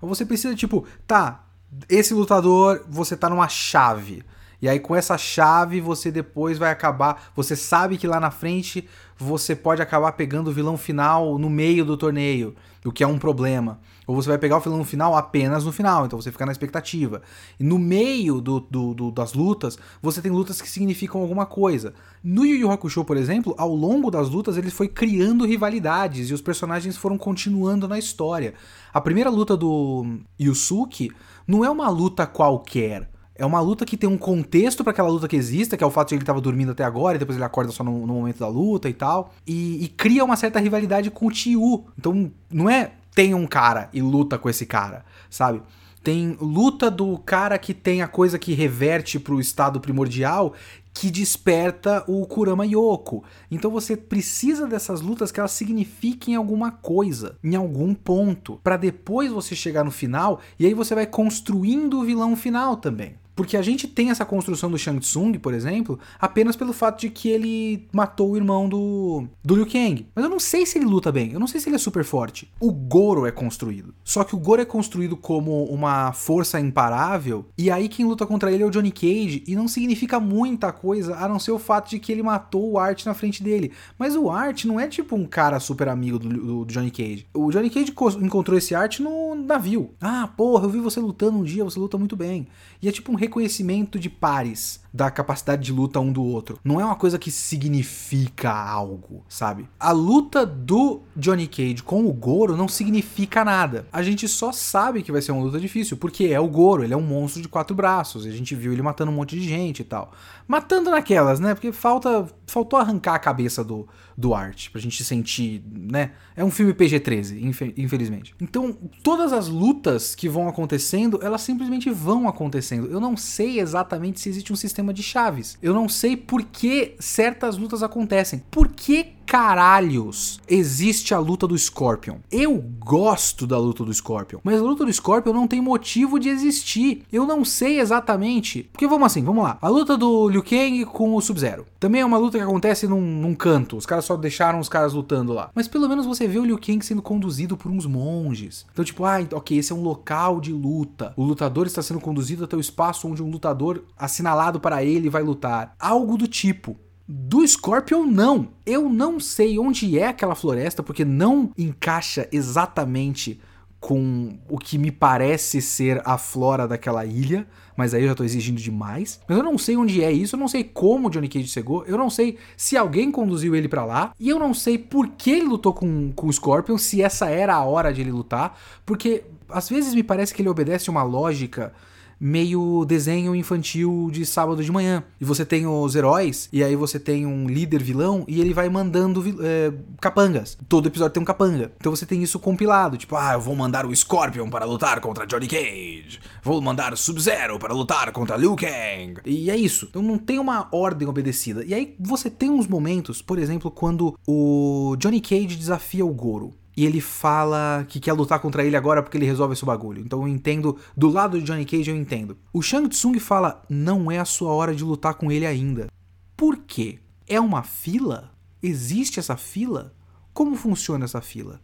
Você precisa, tipo, tá, esse lutador, você tá numa chave. E aí com essa chave você depois vai acabar. Você sabe que lá na frente você pode acabar pegando o vilão final no meio do torneio, o que é um problema. Ou você vai pegar o vilão final apenas no final, então você fica na expectativa. E no meio do, do, do, das lutas, você tem lutas que significam alguma coisa. No Yu Yu Hakusho, por exemplo, ao longo das lutas ele foi criando rivalidades e os personagens foram continuando na história. A primeira luta do Yusuke não é uma luta qualquer. É uma luta que tem um contexto para aquela luta que exista, que é o fato de ele estava dormindo até agora e depois ele acorda só no, no momento da luta e tal. E, e, cria uma certa rivalidade com o Tiu. Então, não é tem um cara e luta com esse cara, sabe? Tem luta do cara que tem a coisa que reverte pro estado primordial que desperta o Kurama Yoko. Então você precisa dessas lutas que elas signifiquem alguma coisa, em algum ponto, para depois você chegar no final e aí você vai construindo o vilão final também. Porque a gente tem essa construção do Shang Tsung, por exemplo, apenas pelo fato de que ele matou o irmão do, do Liu Kang. Mas eu não sei se ele luta bem, eu não sei se ele é super forte. O Goro é construído. Só que o Goro é construído como uma força imparável, e aí quem luta contra ele é o Johnny Cage, e não significa muita coisa a não ser o fato de que ele matou o Art na frente dele. Mas o Art não é tipo um cara super amigo do, do, do Johnny Cage. O Johnny Cage encontrou esse Art no navio. Ah, porra, eu vi você lutando um dia, você luta muito bem. E é tipo um reconhecimento de pares da capacidade de luta um do outro. Não é uma coisa que significa algo, sabe? A luta do Johnny Cage com o Goro não significa nada. A gente só sabe que vai ser uma luta difícil, porque é o Goro, ele é um monstro de quatro braços, a gente viu ele matando um monte de gente e tal. Matando naquelas, né? Porque falta faltou arrancar a cabeça do, do Art, pra gente sentir, né? É um filme PG-13, infelizmente. Então, todas as lutas que vão acontecendo, elas simplesmente vão acontecendo. Eu não sei exatamente se existe um sistema de chaves. Eu não sei por que certas lutas acontecem. Por que caralhos existe a luta do Scorpion? Eu gosto da luta do Scorpion, mas a luta do Scorpion não tem motivo de existir. Eu não sei exatamente. Porque vamos assim, vamos lá. A luta do Liu Kang com o Sub-Zero. Também é uma luta que acontece num, num canto. Os caras só deixaram os caras lutando lá. Mas pelo menos você vê o Liu Kang sendo conduzido por uns monges. Então, tipo, ah, ok, esse é um local de luta. O lutador está sendo conduzido até o espaço onde um lutador assinalado para ele vai lutar. Algo do tipo. Do Scorpion, não. Eu não sei onde é aquela floresta, porque não encaixa exatamente com o que me parece ser a flora daquela ilha, mas aí eu já tô exigindo demais. Mas eu não sei onde é isso, eu não sei como Johnny Cage chegou, eu não sei se alguém conduziu ele para lá, e eu não sei por que ele lutou com, com o Scorpion, se essa era a hora de ele lutar, porque às vezes me parece que ele obedece uma lógica meio desenho infantil de sábado de manhã. E você tem os heróis, e aí você tem um líder vilão, e ele vai mandando é, capangas. Todo episódio tem um capanga. Então você tem isso compilado. Tipo, ah, eu vou mandar o Scorpion para lutar contra Johnny Cage. Vou mandar Sub-Zero para lutar contra Liu Kang. E é isso. Então não tem uma ordem obedecida. E aí você tem uns momentos, por exemplo, quando o Johnny Cage desafia o Goro e ele fala que quer lutar contra ele agora porque ele resolve esse bagulho. Então eu entendo, do lado de Johnny Cage eu entendo. O Shang Tsung fala: "Não é a sua hora de lutar com ele ainda". Por quê? É uma fila? Existe essa fila? Como funciona essa fila?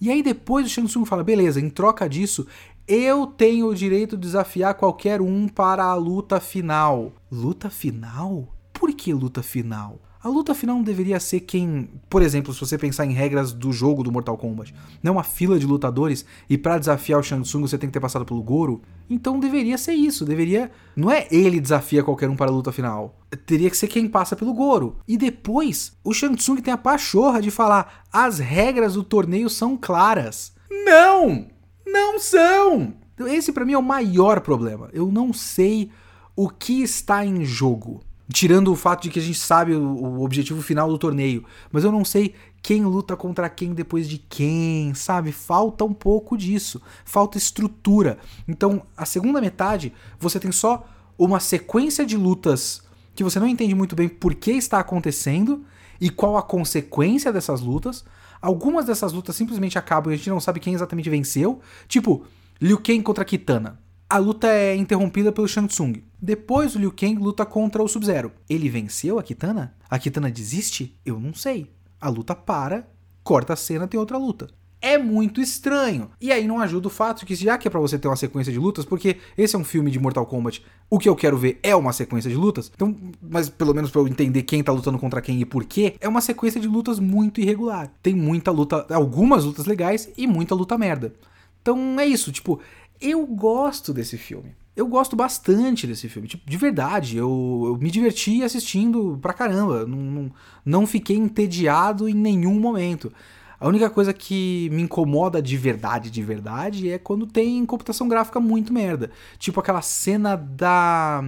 E aí depois o Shang Tsung fala: "Beleza, em troca disso, eu tenho o direito de desafiar qualquer um para a luta final". Luta final? Por que luta final? A luta final não deveria ser quem, por exemplo, se você pensar em regras do jogo do Mortal Kombat, não é uma fila de lutadores e para desafiar o Shang Tsung você tem que ter passado pelo Goro. Então deveria ser isso, deveria, não é ele desafia qualquer um para a luta final. Teria que ser quem passa pelo Goro. E depois, o Shang Tsung tem a pachorra de falar: "As regras do torneio são claras". Não! Não são. Então, esse para mim é o maior problema. Eu não sei o que está em jogo. Tirando o fato de que a gente sabe o, o, objetivo final do torneio. Mas eu não sei quem luta contra quem depois de quem, sabe? Falta um pouco disso. Falta estrutura. Então, a segunda metade, você tem só uma sequência de lutas que você não entende muito bem por que está acontecendo e qual a consequência dessas lutas. Algumas dessas lutas simplesmente acabam e a gente não sabe quem exatamente venceu. Tipo, Liu Kang contra Kitana a luta é interrompida pelo Shang Tsung. Depois o Liu Kang luta contra o Sub-Zero. Ele venceu a Kitana? A Kitana desiste? Eu não sei. A luta para, corta a cena, tem outra luta. É muito estranho. E aí não ajuda o fato que, já que é pra você ter uma sequência de lutas, porque esse é um filme de Mortal Kombat, o que eu quero ver é uma sequência de lutas, então, mas pelo menos pra eu entender quem tá lutando contra quem e por quê, é uma sequência de lutas muito irregular. Tem muita luta, algumas lutas legais e muita luta merda. Então é isso, tipo, eu gosto desse filme. Eu gosto bastante desse filme. Tipo, de verdade, eu, eu me diverti assistindo pra caramba. Não, não, não fiquei entediado em nenhum momento. A única coisa que me incomoda de verdade, de verdade, é quando tem computação gráfica muito merda. Tipo aquela cena da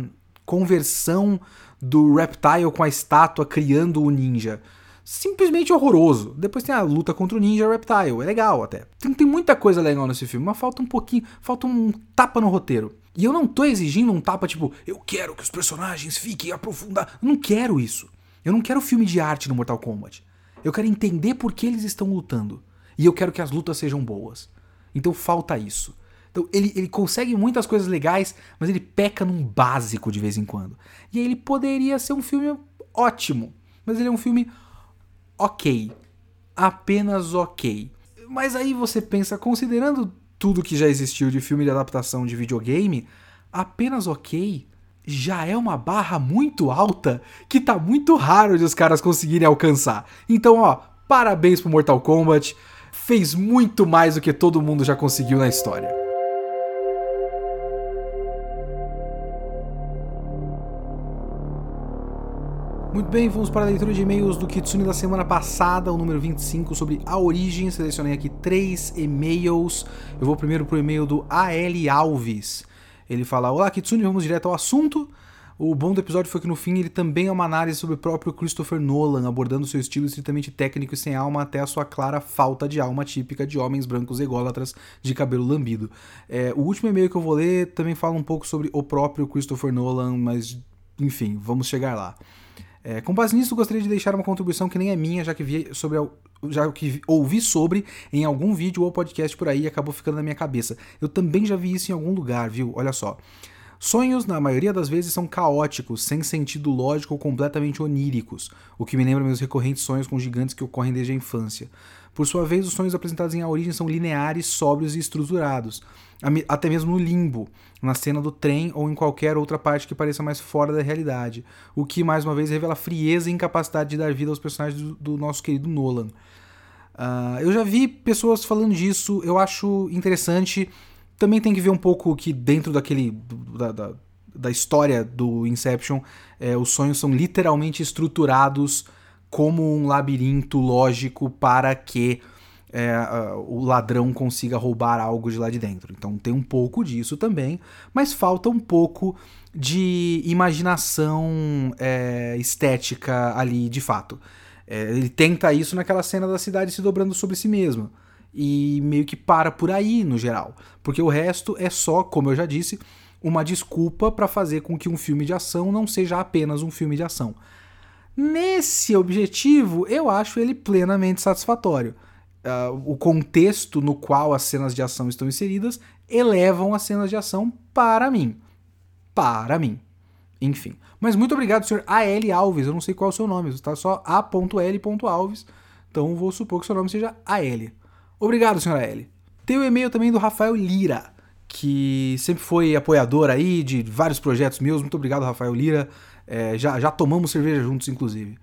conversão do Reptile com a estátua criando o ninja simplesmente horroroso. Depois tem a luta contra o Ninja Reptile, é legal até. Tem, tem muita coisa legal nesse filme, mas falta um pouquinho, falta um tapa no roteiro. E eu não tô exigindo um tapa tipo, eu quero que os personagens fiquem aprofundados. Não quero isso. Eu não quero filme de arte no Mortal Kombat. Eu quero entender por que eles estão lutando. E eu quero que as lutas sejam boas. Então falta isso. Então ele, ele consegue muitas coisas legais, mas ele peca num básico de vez em quando. E aí ele poderia ser um filme ótimo. Mas ele é um filme ok. Apenas ok. Mas aí você pensa, considerando tudo que já existiu de filme de adaptação de videogame, apenas ok já é uma barra muito alta que tá muito raro de os caras conseguirem alcançar. Então, ó, parabéns pro Mortal Kombat. Fez muito mais do que todo mundo já conseguiu na história. Muito bem, vamos para a leitura de e-mails do Kitsune da semana passada, o número 25, sobre a origem. Selecionei aqui três e-mails. Eu vou primeiro para o e-mail do AL Alves. Ele fala: Olá, Kitsune, vamos direto ao assunto. O bom do episódio foi que no fim ele também é uma análise sobre o próprio Christopher Nolan, abordando seu estilo estritamente técnico e sem alma até a sua clara falta de alma típica de homens brancos ególatras de cabelo lambido. É, o último e-mail que eu vou ler também fala um pouco sobre o próprio Christopher Nolan, mas enfim, vamos chegar lá. É, com base nisso, gostaria de deixar uma contribuição que nem é minha, já que vi sobre já que ouvi sobre em algum vídeo ou podcast por aí e acabou ficando na minha cabeça. Eu também já vi isso em algum lugar, viu? Olha só. Sonhos, na maioria das vezes, são caóticos, sem sentido lógico ou completamente oníricos, o que me lembra meus recorrentes sonhos com gigantes que ocorrem desde a infância. Por sua vez, os sonhos apresentados em A Origem são lineares, sóbrios e estruturados, até mesmo no limbo, na cena do trem ou em qualquer outra parte que pareça mais fora da realidade, o que mais uma vez revela frieza e incapacidade de dar vida aos personagens do, do nosso querido Nolan. Uh, eu já vi pessoas falando disso, eu acho interessante também tem que ver um pouco que dentro daquele. da, da, da história do Inception, é, os sonhos são literalmente estruturados como um labirinto lógico para que é, o ladrão consiga roubar algo de lá de dentro. Então tem um pouco disso também, mas falta um pouco de imaginação é, estética ali de fato. É, ele tenta isso naquela cena da cidade se dobrando sobre si mesma e meio que para por aí no geral, porque o resto é só, como eu já disse, uma desculpa para fazer com que um filme de ação não seja apenas um filme de ação. Nesse objetivo, eu acho ele plenamente satisfatório. Uh, o contexto no qual as cenas de ação estão inseridas elevam as cenas de ação para mim. Para mim. Enfim. Mas muito obrigado, senhor A.L. Alves. Eu não sei qual é o seu nome, está só A.L. Alves. Então vou supor que seu nome seja A.L. Obrigado, senhora Ellie. Tem o e-mail também do Rafael Lira, que sempre foi apoiador aí de vários projetos meus. Muito obrigado, Rafael Lira. É, já, já tomamos cerveja juntos, inclusive.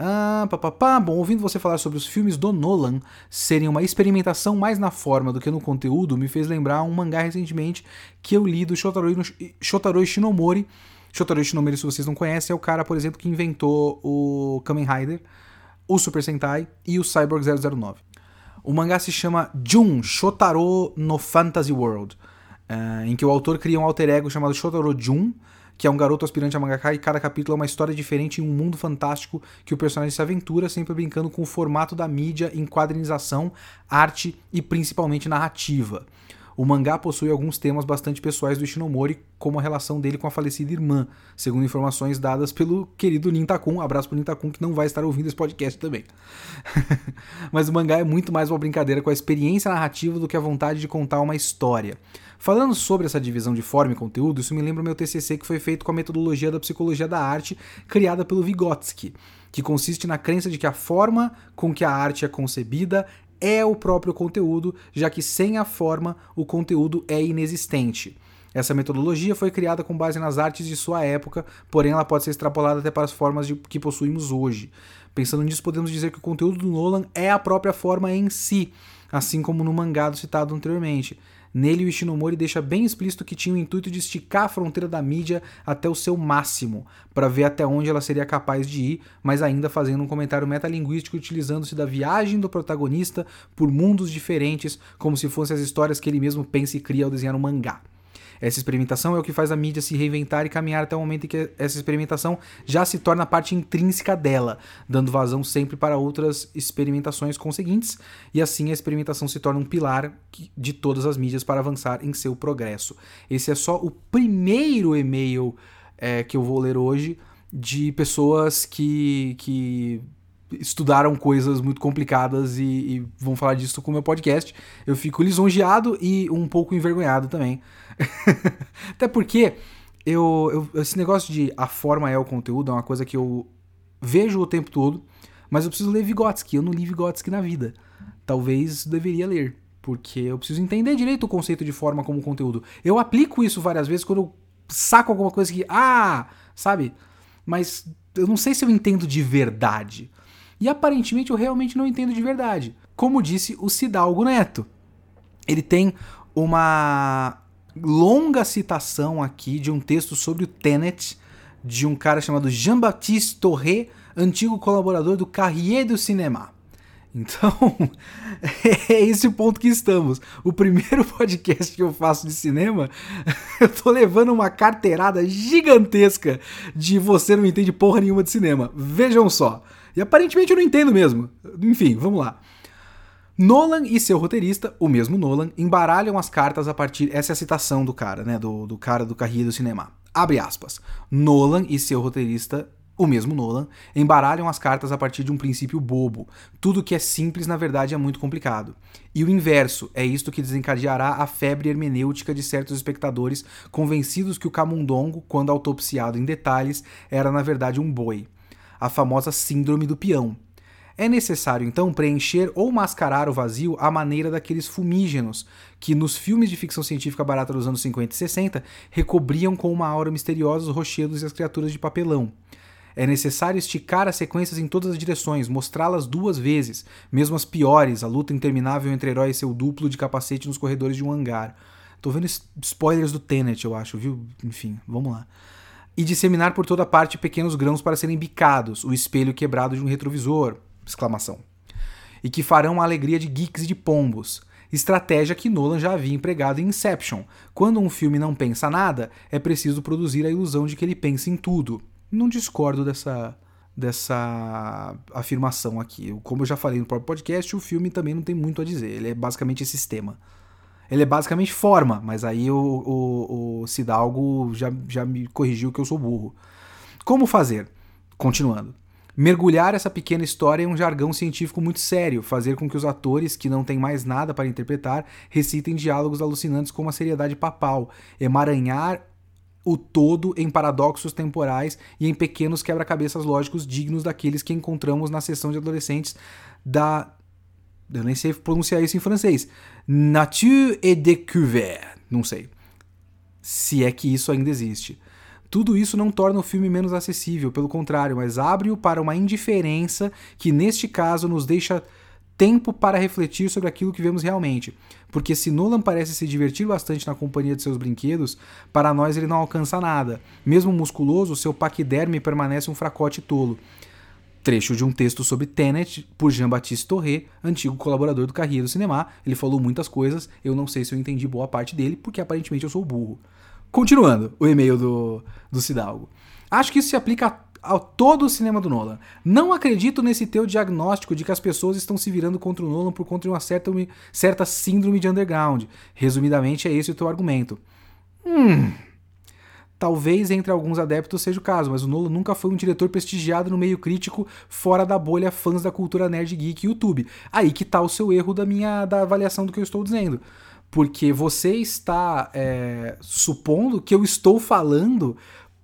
Ah, papapá. Bom, ouvindo você falar sobre os filmes do Nolan serem uma experimentação mais na forma do que no conteúdo, me fez lembrar um mangá recentemente que eu li do Shotaro, Shotaro Shinomori. Shotaro Shinomori, se vocês não conhecem, é o cara, por exemplo, que inventou o Kamen Rider, o Super Sentai e o Cyborg 009. O mangá se chama Jun Shotaro no Fantasy World, uh, em que o autor cria um alter ego chamado Shotaro Jun, que é um garoto aspirante a mangaka e cada capítulo é uma história diferente em um mundo fantástico que o personagem se aventura, sempre brincando com o formato da mídia em quadrinização, arte e principalmente narrativa. O mangá possui alguns temas bastante pessoais do Ishinomori, como a relação dele com a falecida irmã, segundo informações dadas pelo querido Nintakun. Abraço pro Nintakun, que não vai estar ouvindo esse podcast também. (laughs) Mas o mangá é muito mais uma brincadeira com a experiência narrativa do que a vontade de contar uma história. Falando sobre essa divisão de forma e conteúdo, isso me lembra o meu TCC que foi feito com a metodologia da psicologia da arte, criada pelo Vygotsky, que consiste na crença de que a forma com que a arte é concebida é o próprio conteúdo, já que sem a forma o conteúdo é inexistente. Essa metodologia foi criada com base nas artes de sua época, porém ela pode ser extrapolada até para as formas de, que possuímos hoje. Pensando nisso, podemos dizer que o conteúdo do Nolan é a própria forma em si, assim como no mangá citado anteriormente. Nele, o Ishinomori deixa bem explícito que tinha o intuito de esticar a fronteira da mídia até o seu máximo, para ver até onde ela seria capaz de ir, mas ainda fazendo um comentário metalinguístico utilizando-se da viagem do protagonista por mundos diferentes, como se fossem as histórias que ele mesmo pensa e cria ao desenhar um mangá. Essa experimentação é o que faz a mídia se reinventar e caminhar até o momento em que essa experimentação já se torna parte intrínseca dela, dando vazão sempre para outras experimentações conseguintes, e assim a experimentação se torna um pilar de todas as mídias para avançar em seu progresso. Esse é só o primeiro e-mail é, que eu vou ler hoje de pessoas que, que estudaram coisas muito complicadas e, e, vão falar disso com o meu podcast. Eu fico lisonjeado e um pouco envergonhado também. (laughs) Até porque eu, eu, esse negócio de a forma é o conteúdo é uma coisa que eu vejo o tempo todo, mas eu preciso ler Vygotsky. Eu não li Vygotsky na vida. Talvez deveria ler, porque eu preciso entender direito o conceito de forma como conteúdo. Eu aplico isso várias vezes quando eu saco alguma coisa que, ah, sabe? Mas eu não sei se eu entendo de verdade. E aparentemente eu realmente não entendo de verdade. Como disse o Cidalgo Neto. Ele tem uma longa citação aqui de um texto sobre o Tenet, de um cara chamado Jean-Baptiste Torré, antigo colaborador do Carrier do Cinema. Então, (laughs) é esse o ponto que estamos. O primeiro podcast que eu faço de cinema, (laughs) eu tô levando uma carteirada gigantesca de você não entende porra nenhuma de cinema. Vejam só. E aparentemente eu não entendo mesmo. Enfim, vamos lá. Nolan e seu roteirista, o mesmo Nolan, embaralham as cartas a partir. Essa é a citação do cara, né? Do, do cara do Carrilho do Cinema. Abre aspas. Nolan e seu roteirista, o mesmo Nolan, embaralham as cartas a partir de um princípio bobo. Tudo que é simples, na verdade, é muito complicado. E o inverso é isto que desencadeará a febre hermenêutica de certos espectadores convencidos que o camundongo, quando autopsiado em detalhes, era na verdade um boi. A famosa síndrome do peão. É necessário, então, preencher ou mascarar o vazio à maneira daqueles fumígenos que, nos filmes de ficção científica barata dos anos 50 e 60, recobriam com uma aura misteriosa os rochedos e as criaturas de papelão. É necessário esticar as sequências em todas as direções, mostrá-las duas vezes, mesmo as piores, a luta interminável entre herói e seu duplo de capacete nos corredores de um hangar. Tô vendo spoilers do Tenet, eu acho, viu? Enfim, vamos lá. E disseminar por toda parte pequenos grãos para serem bicados, o espelho quebrado de um retrovisor, exclamação. E que farão a alegria de geeks e de pombos. Estratégia que Nolan já havia empregado em Inception. Quando um filme não pensa nada, é preciso produzir a ilusão de que ele pensa em tudo não discordo dessa, dessa afirmação aqui. Como eu já falei no próprio podcast, o filme também não tem muito a dizer. Ele é basicamente sistema. Ele é basicamente forma, mas aí o, o, o Cidalgo já, já me corrigiu que eu sou burro. Como fazer? Continuando. Mergulhar essa pequena história em um jargão científico muito sério, fazer com que os atores, que não têm mais nada para interpretar, recitem diálogos alucinantes com uma seriedade papal, emaranhar o todo em paradoxos temporais e em pequenos quebra-cabeças lógicos dignos daqueles que encontramos na sessão de adolescentes da. Eu nem sei pronunciar isso em francês. Nature et découvert. Não sei. Se é que isso ainda existe. Tudo isso não torna o filme menos acessível, pelo contrário, mas abre-o para uma indiferença que, neste caso, nos deixa tempo para refletir sobre aquilo que vemos realmente. Porque se Nolan parece se divertir bastante na companhia de seus brinquedos, para nós ele não alcança nada. Mesmo musculoso, seu paquiderme permanece um fracote tolo. Trecho de um texto sobre Tenet, por Jean-Baptiste Torré, antigo colaborador do Carrier do Cinema. Ele falou muitas coisas, eu não sei se eu entendi boa parte dele, porque aparentemente eu sou burro. Continuando o e-mail do, do Cidalgo. Acho que isso se aplica a ao todo o cinema do Nolan. Não acredito nesse teu diagnóstico de que as pessoas estão se virando contra o Nolan por conta de uma certa, certa síndrome de underground. Resumidamente, é esse o teu argumento. Hum. Talvez entre alguns adeptos seja o caso, mas o Nolan nunca foi um diretor prestigiado no meio crítico fora da bolha fãs da cultura nerd geek e YouTube. Aí que tá o seu erro da minha da avaliação do que eu estou dizendo. Porque você está é, supondo que eu estou falando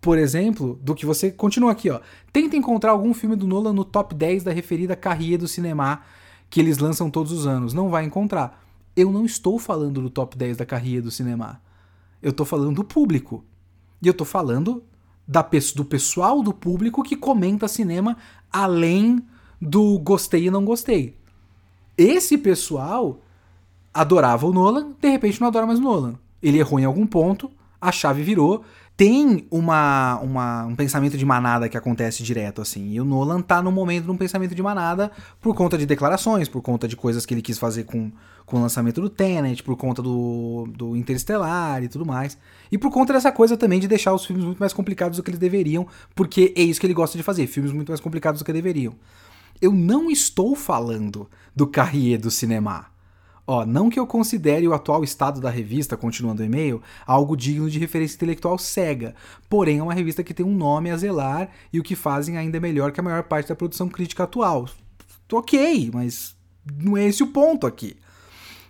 por exemplo, do que você continua aqui, ó. Tenta encontrar algum filme do Nolan no top 10 da referida carreira do cinema que eles lançam todos os anos. Não vai encontrar. Eu não estou falando do top 10 da carreira do cinema. Eu estou falando do público. E eu estou falando da, do pessoal do público que comenta cinema além do gostei e não gostei. Esse pessoal adorava o Nolan, de repente não adora mais o Nolan. Ele errou em algum ponto, a chave virou, tem uma, uma, um pensamento de manada que acontece direto, assim. E o Nolan tá no momento de um pensamento de manada por conta de declarações, por conta de coisas que ele quis fazer com, com o lançamento do Tenet, por conta do, do Interestelar e tudo mais. E por conta dessa coisa também de deixar os filmes muito mais complicados do que eles deveriam, porque é isso que ele gosta de fazer, filmes muito mais complicados do que deveriam. Eu não estou falando do Carrier do cinema. Ó, não que eu considere o atual estado da revista, continuando o e-mail, algo digno de referência intelectual cega, porém é uma revista que tem um nome a zelar e o que fazem ainda é melhor que a maior parte da produção crítica atual. Ok, mas não é esse o ponto aqui.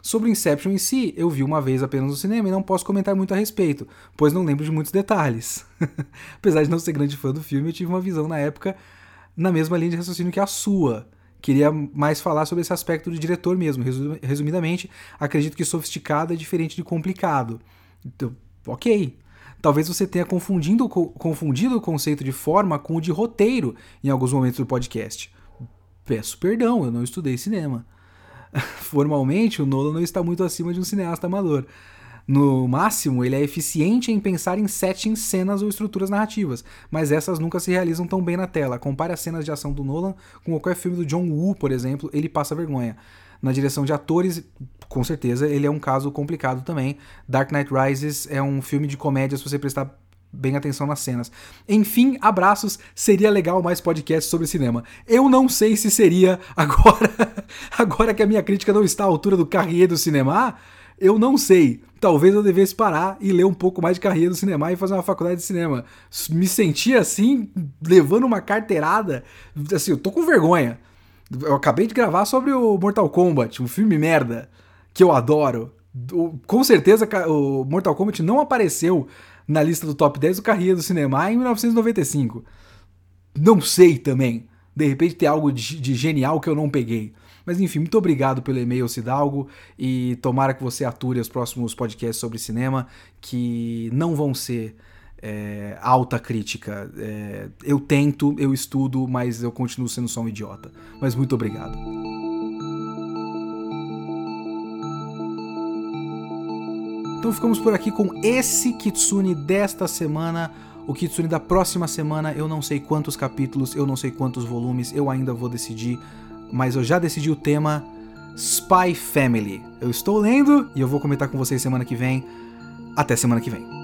Sobre o Inception em si, eu vi uma vez apenas no cinema e não posso comentar muito a respeito, pois não lembro de muitos detalhes. (laughs) Apesar de não ser grande fã do filme, eu tive uma visão na época na mesma linha de raciocínio que a sua queria mais falar sobre esse aspecto do diretor mesmo. Resumidamente, acredito que sofisticado é diferente de complicado. Então, ok. Talvez você tenha confundido, confundido o conceito de forma com o de roteiro em alguns momentos do podcast. Peço perdão, eu não estudei cinema. (laughs) Formalmente, o Nolan não está muito acima de um cineasta amador. No máximo, ele é eficiente em pensar em settings, cenas ou estruturas narrativas, mas essas nunca se realizam tão bem na tela. Compare as cenas de ação do Nolan com qualquer filme do John Woo, por exemplo, ele passa vergonha. Na direção de atores, com certeza, ele é um caso complicado também. Dark Knight Rises é um filme de comédia, se você prestar bem atenção nas cenas. Enfim, abraços. Seria legal mais podcast sobre cinema. Eu não sei se seria (laughs) agora, agora que a minha crítica não está à altura do Carrier do cinema Eu não sei. Talvez eu devesse parar e ler um pouco mais de carreira do cinema e fazer uma faculdade de cinema. Me senti assim, levando uma carteirada. Assim, eu tô com vergonha. Eu acabei de gravar sobre o Mortal Kombat, um filme merda, que eu adoro. Com certeza o Mortal Kombat não apareceu na lista do top 10 do Carreira do Cinema em 1995. Não sei também. De repente tem algo de, de genial que eu não peguei. Mas enfim, muito obrigado pelo e-mail, Cidalgo, e tomara que você ature os próximos podcasts sobre cinema, que não vão ser é, alta crítica. É, eu tento, eu estudo, mas eu continuo sendo só um idiota. Mas muito obrigado. Então ficamos por aqui com esse Kitsune desta semana. O Kitsune da próxima semana, eu não sei quantos capítulos, eu não sei quantos volumes, eu ainda vou decidir mas eu já decidi o tema Spy Family. Eu estou lendo e eu vou comentar com vocês semana que vem. Até semana que vem.